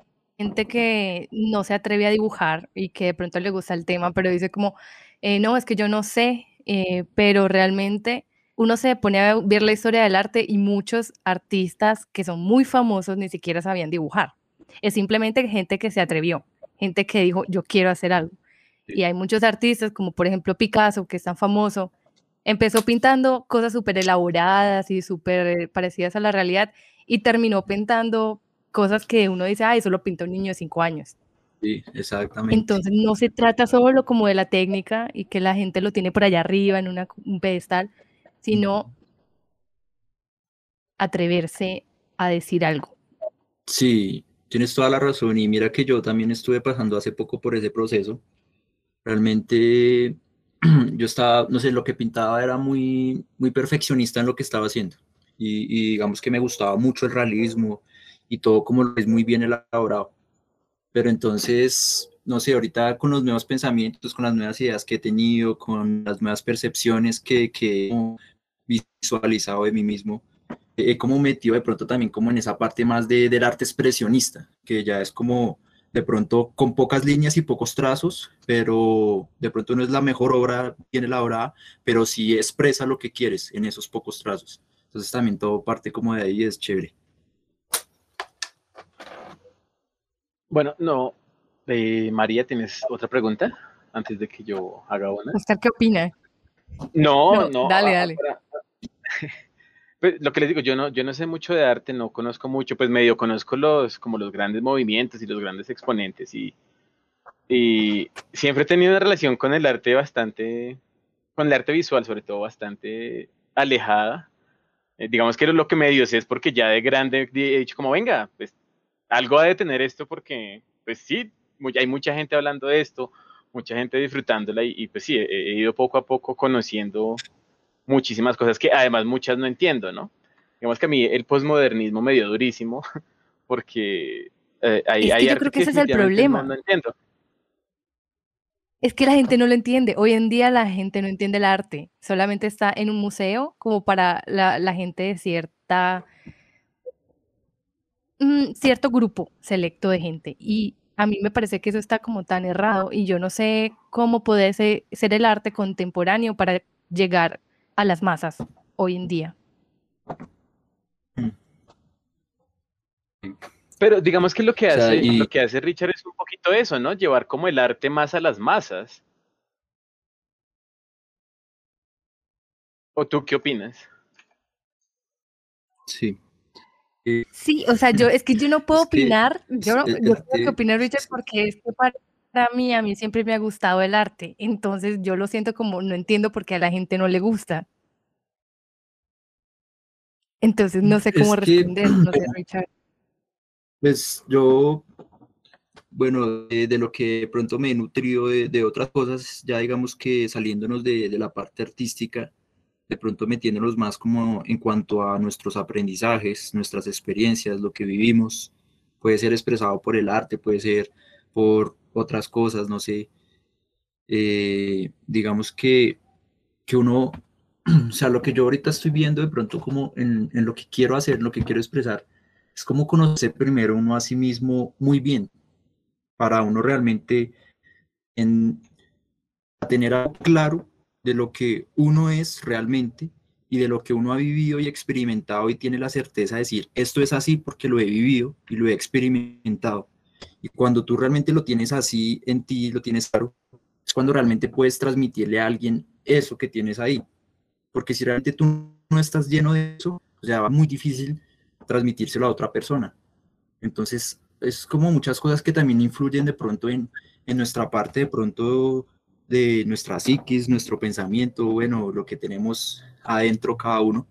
que no se atreve a dibujar y que de pronto le gusta el tema, pero dice como, eh, no, es que yo no sé, eh, pero realmente uno se pone a ver la historia del arte y muchos artistas que son muy famosos ni siquiera sabían dibujar. Es simplemente gente que se atrevió, gente que dijo, yo quiero hacer algo. Y hay muchos artistas, como por ejemplo Picasso, que es tan famoso, empezó pintando cosas súper elaboradas y súper parecidas a la realidad y terminó pintando cosas que uno dice, ay, eso lo pintó un niño de cinco años. Sí, exactamente. Entonces no se trata solo como de la técnica y que la gente lo tiene por allá arriba en un pedestal, sino atreverse a decir algo. Sí, tienes toda la razón y mira que yo también estuve pasando hace poco por ese proceso. Realmente (clears throat) yo estaba, no sé, lo que pintaba era muy, muy perfeccionista en lo que estaba haciendo. Y, digamos que me gustaba mucho el realismo y todo como es muy bien elaborado. Pero entonces, no sé, ahorita con los nuevos pensamientos, con las nuevas ideas que he tenido, con las nuevas percepciones que, que he visualizado de mí mismo, he como metido de pronto también como en esa parte más de, del arte expresionista, que ya es como de pronto con pocas líneas y pocos trazos, pero de pronto no es la mejor obra bien elaborada, pero sí expresa lo que quieres en esos pocos trazos. Entonces también todo parte como de ahí es chévere. Bueno, no. Eh, María, ¿tienes otra pregunta antes de que yo haga una? ¿Usted qué opina? No, no. dale, dale. (laughs) Pues, lo que les digo, yo no, yo no sé mucho de arte, no conozco mucho, pues medio conozco los, como los grandes movimientos y los grandes exponentes y, y siempre he tenido una relación con el arte bastante, con el arte visual sobre todo, bastante alejada. Eh, digamos que lo que medio sé es porque ya de grande he dicho como, venga, pues algo ha de tener esto porque, pues sí, hay mucha gente hablando de esto, mucha gente disfrutándola y, pues sí, he, ido poco a poco conociendo muchísimas cosas que además muchas no entiendo, ¿no? Digamos que a mí el posmodernismo me dio durísimo (laughs) porque eh, hay, es que yo creo que ese es el problema. No, entiendo. Es que la gente no lo entiende. Hoy en día la gente no entiende el arte. Solamente está en un museo como para la, gente de cierta mm, cierto grupo selecto de gente. Y a mí me parece que eso está como tan errado y yo no sé cómo puede ser el arte contemporáneo para llegar a las masas hoy en día. Pero digamos que lo que hace, lo que hace Richard es un poquito eso, ¿no? Llevar como el arte más a las masas. ¿O tú qué opinas? Sí. Sí, o sea, yo es que yo no puedo opinar, yo, no tengo que opinar, Richard, porque es que para mí, a mí siempre me ha gustado el arte, entonces yo lo siento como no entiendo por qué a la gente no le gusta. Entonces no sé cómo responder, no sé, (clears throat) Richard. Pues yo, bueno, de, lo que pronto me he nutrido de, otras cosas, ya digamos que saliéndonos de, la parte artística, de pronto metiéndonos más como en cuanto a nuestros aprendizajes, nuestras experiencias, lo que vivimos, puede ser expresado por el arte, puede ser por otras cosas, no sé. Eh, digamos que, que uno, (clears throat) o sea, lo que yo ahorita estoy viendo de pronto como en, en lo que quiero hacer, lo que quiero expresar, es como conocer primero uno a sí mismo muy bien, para uno realmente en, tener algo claro de lo que uno es realmente y de lo que uno ha vivido y experimentado y tiene la certeza de decir, esto es así porque lo he vivido y lo he experimentado. Y cuando tú realmente lo tienes así en ti, lo tienes claro, es cuando realmente puedes transmitirle a alguien eso que tienes ahí. Porque si realmente tú no estás lleno de eso, o sea, va muy difícil transmitírselo a otra persona. Entonces, es como muchas cosas que también influyen de pronto en, en nuestra parte, de pronto de nuestra psiquis, nuestro pensamiento, bueno, lo que tenemos adentro cada uno.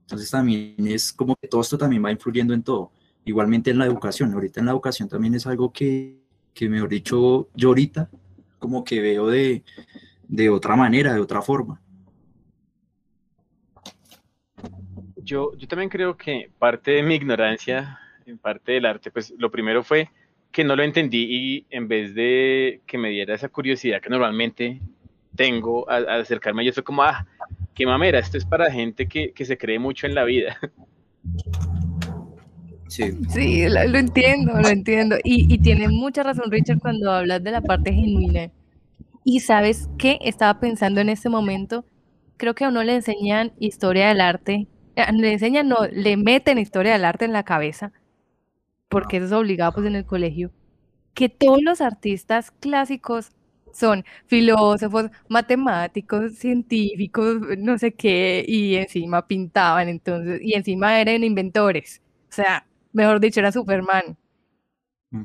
Entonces también es como que todo esto también va influyendo en todo. Igualmente en la educación, ahorita en la educación también es algo que, que mejor dicho, yo ahorita como que veo de, de otra manera, de otra forma. Yo, yo también creo que parte de mi ignorancia en parte del arte, pues lo primero fue que no lo entendí y en vez de que me diera esa curiosidad que normalmente tengo al, acercarme ello, fue como, ah, qué mamera, esto es para gente que, que se cree mucho en la vida. Sí, sí lo, entiendo, lo entiendo. Y, y tiene mucha razón Richard cuando hablas de la parte genuina. Y sabes qué, estaba pensando en este momento, creo que a uno le enseñan historia del arte, eh, le enseñan, no, le meten historia del arte en la cabeza porque eso es obligado pues en el colegio, que todos los artistas clásicos son filósofos, matemáticos, científicos, no sé qué, y encima pintaban entonces, y encima eran inventores. O sea, mejor dicho, era Superman.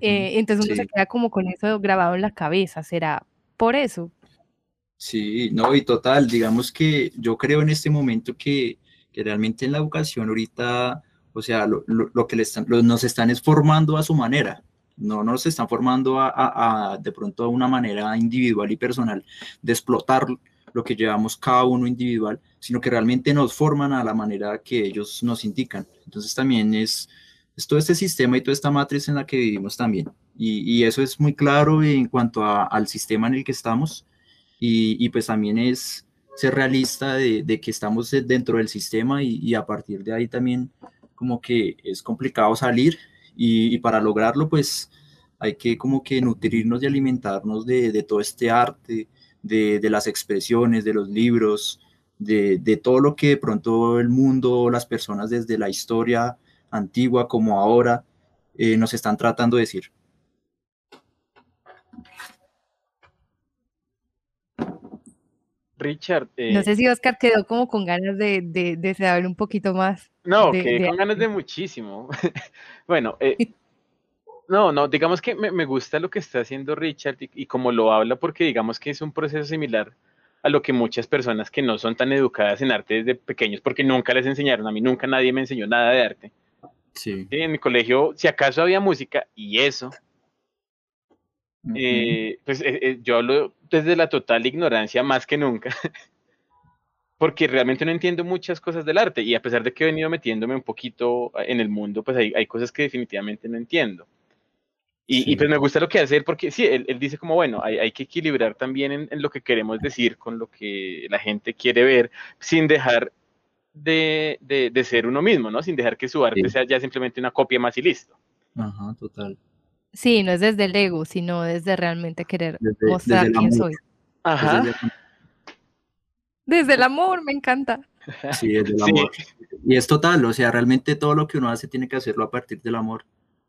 Eh, entonces uno se queda como con eso grabado en la cabeza, ¿será por eso? Sí, no, y total, digamos que yo creo en este momento que, que realmente en la educación ahorita o sea, lo, que les están, nos están es formando a su manera, no nos están formando a, de pronto a una manera individual y personal de explotar lo que llevamos cada uno individual, sino que realmente nos forman a la manera que ellos nos indican. Entonces también es, todo este sistema y toda esta matriz en la que vivimos también. Y, eso es muy claro en cuanto al sistema en el que estamos. Y, pues también es ser realista de, que estamos dentro del sistema y, y a partir de ahí también como que es complicado salir y, para lograrlo pues hay que como que nutrirnos y alimentarnos de, todo este arte, de, las expresiones, de los libros, de, todo lo que de pronto el mundo, las personas desde la historia antigua como ahora eh, nos están tratando de decir. Richard. Eh, no sé si Oscar quedó como con ganas de, saber un poquito más. No, quedé con ganas de muchísimo. (laughs) bueno, eh, no, no, digamos que me, gusta lo que está haciendo Richard y, y, como lo habla, porque digamos que es un proceso similar a lo que muchas personas que no son tan educadas en arte desde pequeños, porque nunca les enseñaron, a mí nunca nadie me enseñó nada de arte. Sí. En mi colegio, si acaso había música, y eso, eh, pues eh, yo hablo desde la total ignorancia más que nunca, (laughs) porque realmente no entiendo muchas cosas del arte y a pesar de que he venido metiéndome un poquito en el mundo, pues hay, hay cosas que definitivamente no entiendo. Y, pues me gusta lo que hace porque sí, él, dice como, bueno, hay, hay que equilibrar también en, en, lo que queremos decir con lo que la gente quiere ver, sin dejar de, de, de ser uno mismo, ¿no? Sin dejar que su arte sea ya simplemente una copia más y listo. Ajá, total. Sí, no es desde el ego, sino desde realmente querer mostrar quién soy. Ajá. Desde el, amor, me encanta. Sí, desde el amor. Y es total, o sea, realmente todo lo que uno hace tiene que hacerlo a partir del amor,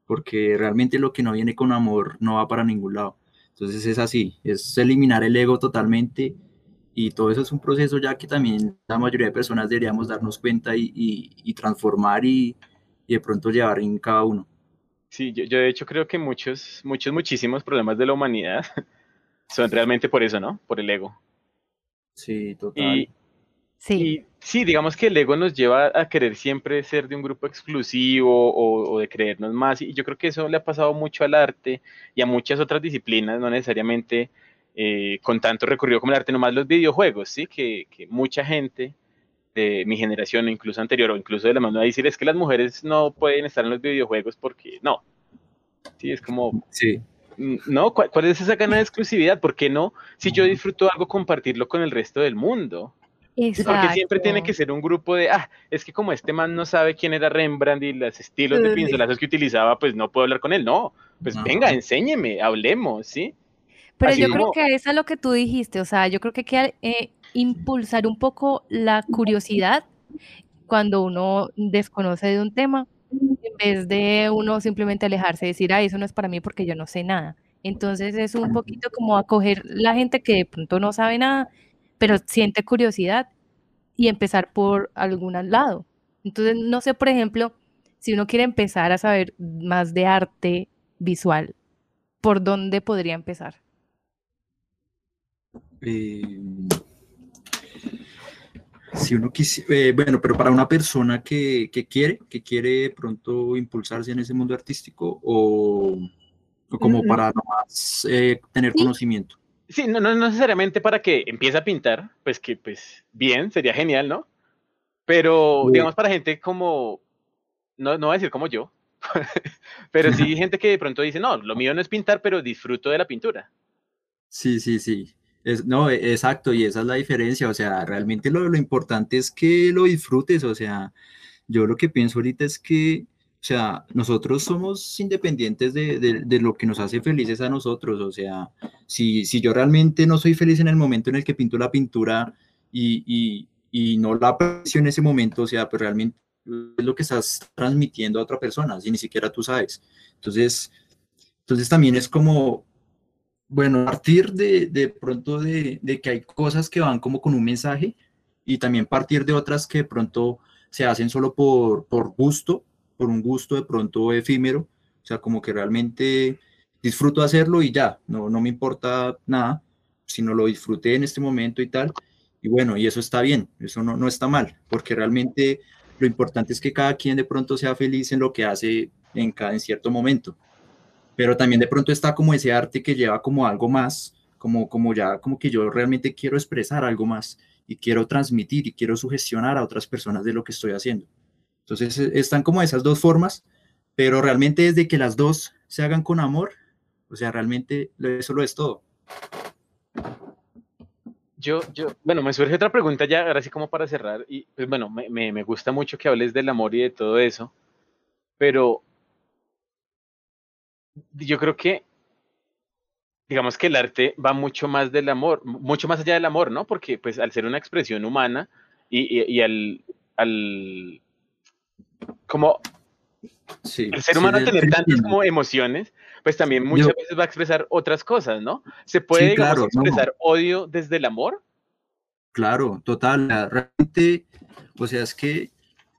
porque realmente lo que no viene con amor no va para ningún lado. Entonces es así, es eliminar el ego totalmente y todo eso es un proceso ya que también la mayoría de personas deberíamos darnos cuenta y, y transformar y, y de pronto llevar en cada uno. Sí, yo, de hecho creo que muchos, muchos, muchísimos problemas de la humanidad (laughs) son realmente por eso, ¿no? Por el ego. Sí, total. Sí. sí, digamos que el ego nos lleva a querer siempre ser de un grupo exclusivo o, de creernos más. Y yo creo que eso le ha pasado mucho al arte y a muchas otras disciplinas, no necesariamente eh, con tanto recorrido como el arte, nomás los videojuegos, ¿sí? Que, mucha gente de mi generación, o incluso anterior, o incluso de la mano, a decir es que las mujeres no pueden estar en los videojuegos porque no. Sí, es como. Sí. Mm, no, ¿cuál, ¿cuál, es esa gana de exclusividad? ¿Por qué no? Si yo disfruto algo, compartirlo con el resto del mundo porque siempre tiene que ser un grupo de, ah, es que como este man no sabe quién era Rembrandt y los estilos de pincelazos que utilizaba, pues no puedo hablar con él. No, pues venga, enséñeme, hablemos, ¿sí? Pero yo creo que eso es lo que tú dijiste, o sea, yo creo que hay que eh, impulsar un poco la curiosidad cuando uno desconoce de un tema, vez de uno simplemente alejarse y decir, ah, eso no es para mí porque yo no sé nada. Entonces es un poquito como acoger la gente que de pronto no sabe nada pero siente curiosidad y empezar por algún lado. Entonces, no sé, por ejemplo, si uno quiere empezar a saber más de arte visual, ¿por dónde podría empezar? Eh, si uno quisiera, eh, bueno, pero para una persona que, quiere, que quiere pronto impulsarse en ese mundo artístico o, como para nomás eh, tener conocimiento. Sí, no, no necesariamente para que empiece a pintar, pues que pues bien, sería genial, ¿no? Pero digamos para gente como, no, no voy a decir como yo, (laughs) pero sí (laughs) gente que de pronto dice, no, lo mío no es pintar, pero disfruto de la pintura. Sí, sí, sí. Es, no, e, exacto, y esa es la diferencia, o sea, realmente lo, lo importante es que lo disfrutes, o sea, yo lo que pienso ahorita es que o sea, nosotros somos independientes de, lo que nos hace felices a nosotros. O sea, si, si yo realmente no soy feliz en el momento en el que pinto la pintura y, no la aprecio en ese momento, o sea, pues realmente es lo que estás transmitiendo a otra persona, si ni siquiera tú sabes. Entonces, entonces también es como, bueno, partir de, de pronto de, de que hay cosas que van como con un mensaje y también partir de otras que de pronto se hacen solo por, por gusto por un gusto de pronto efímero, o sea, como que realmente disfruto hacerlo y ya, no, no me importa nada, sino lo disfruté en este momento y tal, y bueno, y eso está bien, eso no, no está mal, porque realmente lo importante es que cada quien de pronto sea feliz en lo que hace en, cada, en cierto momento, pero también de pronto está como ese arte que lleva como algo más, como, como ya, como que yo realmente quiero expresar algo más y quiero transmitir y quiero sugestionar a otras personas de lo que estoy haciendo. Entonces e, están como esas dos formas, pero realmente desde que las dos se hagan con amor, o sea, realmente eso lo es todo. Yo, yo, bueno, me surge otra pregunta ya, ahora sí como para cerrar, y pues bueno, me, me gusta mucho que hables del amor y de todo eso, pero yo creo que digamos que el arte va mucho más del amor, mucho más allá del amor, ¿no? Porque pues al ser una expresión humana y, y, al, al, como el ser humano tener tantas como emociones, pues también muchas veces va a expresar otras cosas, ¿no? ¿Se puede expresar odio desde el amor? Claro, total. Realmente, o sea, es que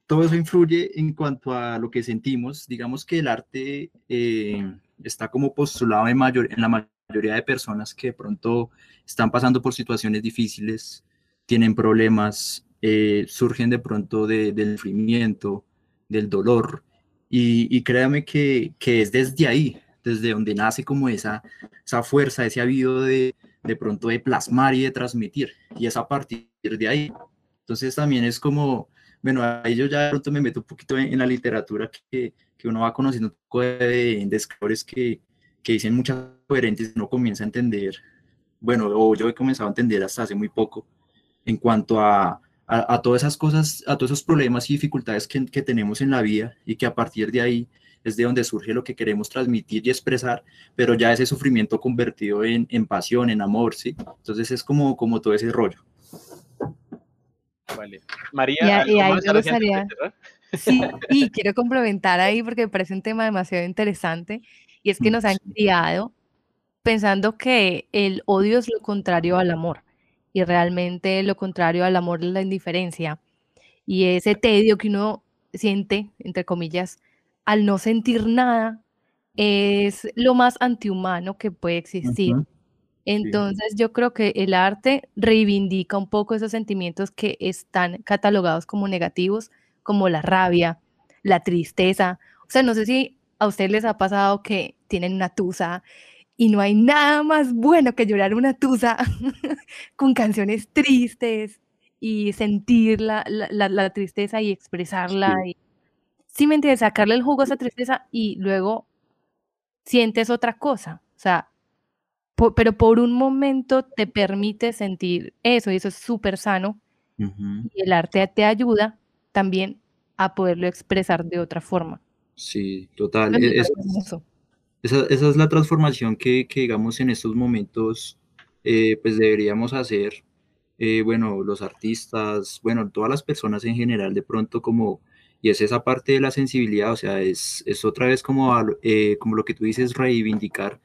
todo eso influye en cuanto a lo que sentimos. Digamos que el arte eh, está como postulado en, mayor, en la mayoría de personas que de pronto están pasando por situaciones difíciles, tienen problemas, eh, surgen de pronto del sufrimiento, del dolor. Y, créame que, es desde ahí, desde donde nace como esa, esa fuerza, ese habido de, de pronto de plasmar y de transmitir. Y es a partir de ahí. Entonces también es como, bueno, ahí yo ya de pronto me meto un poquito en, la literatura que, que, uno va conociendo un poco de, escritores que, que, dicen muchas coherentes uno comienza a entender, bueno, o yo he comenzado a entender hasta hace muy poco en cuanto a, a, todas esas cosas, a todos esos problemas y dificultades que, que tenemos en la vida y que a partir de ahí es de donde surge lo que queremos transmitir y expresar, pero ya ese sufrimiento convertido en, en pasión, en amor, ¿sí? Entonces es como, como todo ese rollo. Vale. María, y, ahí me gustaría, sí, (laughs) y quiero complementar ahí porque me parece un tema demasiado interesante y es que nos han criado pensando que el odio es lo contrario al amor y realmente lo contrario al amor es la indiferencia y ese tedio que uno siente, entre comillas, al no sentir nada, es lo más antihumano que puede existir. Entonces yo creo que el arte reivindica un poco esos sentimientos que están catalogados como negativos, como la rabia, la tristeza. O sea, no sé si a ustedes les ha pasado que tienen una tusa y no hay nada más bueno que llorar una tusa (laughs) con canciones tristes y sentir la, tristeza y expresarla. Sí. Y, sí, me entiendes, sacarle el jugo a esa tristeza y luego sientes otra cosa. O sea, pero por un momento te permite sentir eso y eso es súper sano. Y el arte te ayuda también a poderlo expresar de otra forma. Sí, total. E, esa, es la transformación que, digamos, en estos momentos, eh, pues deberíamos hacer, eh, bueno, los artistas, bueno, todas las personas en general, de pronto como, y es esa parte de la sensibilidad, o sea, es, es otra vez como, eh, como lo que tú dices, reivindicar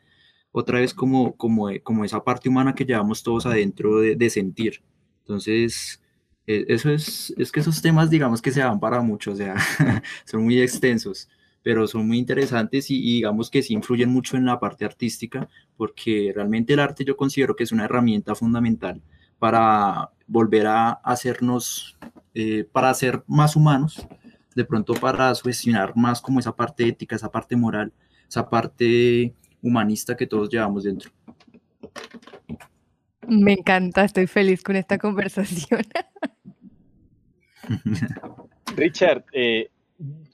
otra vez como, como, eh, como esa parte humana que llevamos todos adentro de, sentir. Entonces, e, eso es, es que esos temas, digamos que se van para mucho, o sea, (laughs) son muy extensos, pero son muy interesantes y, digamos que sí influyen mucho en la parte artística, porque realmente el arte yo considero que es una herramienta fundamental para volver a hacernos, eh, para ser más humanos, de pronto para sugestionar más como esa parte ética, esa parte moral, esa parte humanista que todos llevamos dentro. Me encanta, estoy feliz con esta conversación. (laughs) Richard, eh,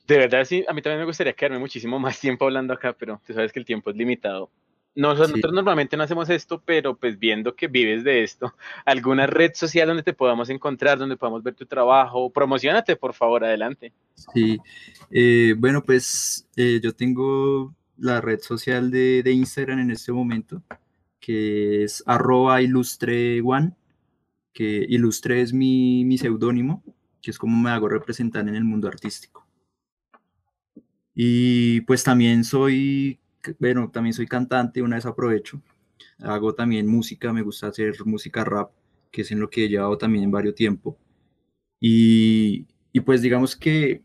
de verdad sí, a mí también me gustaría quedarme muchísimo más tiempo hablando acá, pero tú sabes que el tiempo es limitado. Nosotros normalmente no hacemos esto, pero pues viendo que vives de esto, alguna red social donde te podamos encontrar, donde podamos ver tu trabajo, promocionate por favor, adelante. Sí, eh, bueno, pues eh, yo tengo la red social de, Instagram en este momento, que es arroba ilustre one, que ilustre es mi, mi seudónimo, que es como me hago representar en el mundo artístico. Y pues también soy, bueno, también soy cantante, una vez aprovecho. Hago también música, me gusta hacer música rap, que es en lo que he llevado también en varios tiempo. Y, y pues digamos que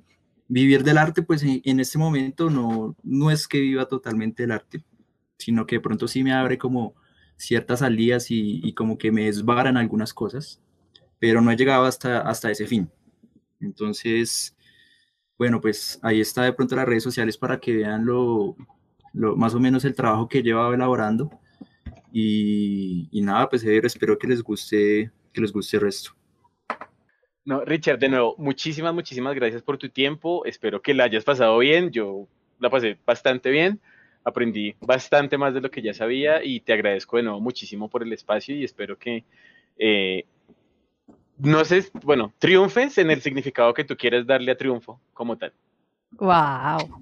vivir del arte, pues en, este momento no, no es que viva totalmente el arte, sino que de pronto sí me abre como ciertas salidas y, como que me desbaran algunas cosas, pero no he llegado hasta, hasta ese fin. Entonces, bueno, pues ahí está de pronto las redes sociales para que vean lo, lo más o menos el trabajo que he llevado elaborando. Y, y nada, pues espero que les guste, que les guste el resto. No, Richard, de nuevo, muchísimas, muchísimas gracias por tu tiempo. Espero que la hayas pasado bien. Yo la pasé bastante bien. Aprendí bastante más de lo que ya sabía y te agradezco de nuevo muchísimo por el espacio y espero que, eh, no sé, bueno, triunfes en el significado que tú quieres darle a triunfo como tal. Wow.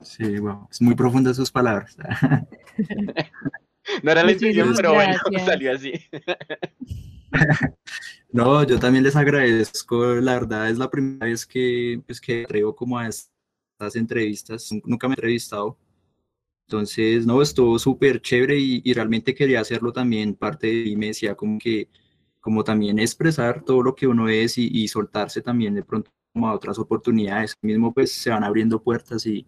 Sí, wow. Es muy profunda sus palabras. (laughs) no era la intención, pero bueno, (laughs) salió así. (laughs) (laughs) No, yo también les agradezco, la verdad es la primera vez que, pues, que traigo como a estas entrevistas, nunca me he entrevistado. Entonces, no, estuvo súper chévere y, realmente quería hacerlo también parte de mí, me decía como que, como también expresar todo lo que uno es y, soltarse también de pronto como a otras oportunidades, mismo pues se van abriendo puertas y,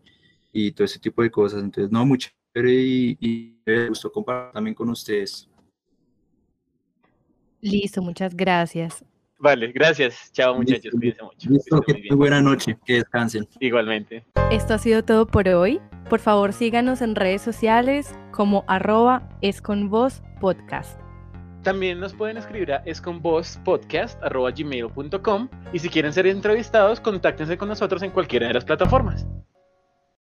y todo ese tipo de cosas. Entonces, no, mucho chévere y, y me gustó compartir también con ustedes. Listo, muchas gracias. Vale, gracias. Chao muchachos, cuídense mucho. Listo, que muy buena noche, que descansen. Igualmente. Esto ha sido todo por hoy. Por favor, síganos en redes sociales como arroba esconvozpodcast. También nos pueden escribir a esconvozpodcast.gmail.com y si quieren ser entrevistados, contáctense con nosotros en cualquiera de las plataformas.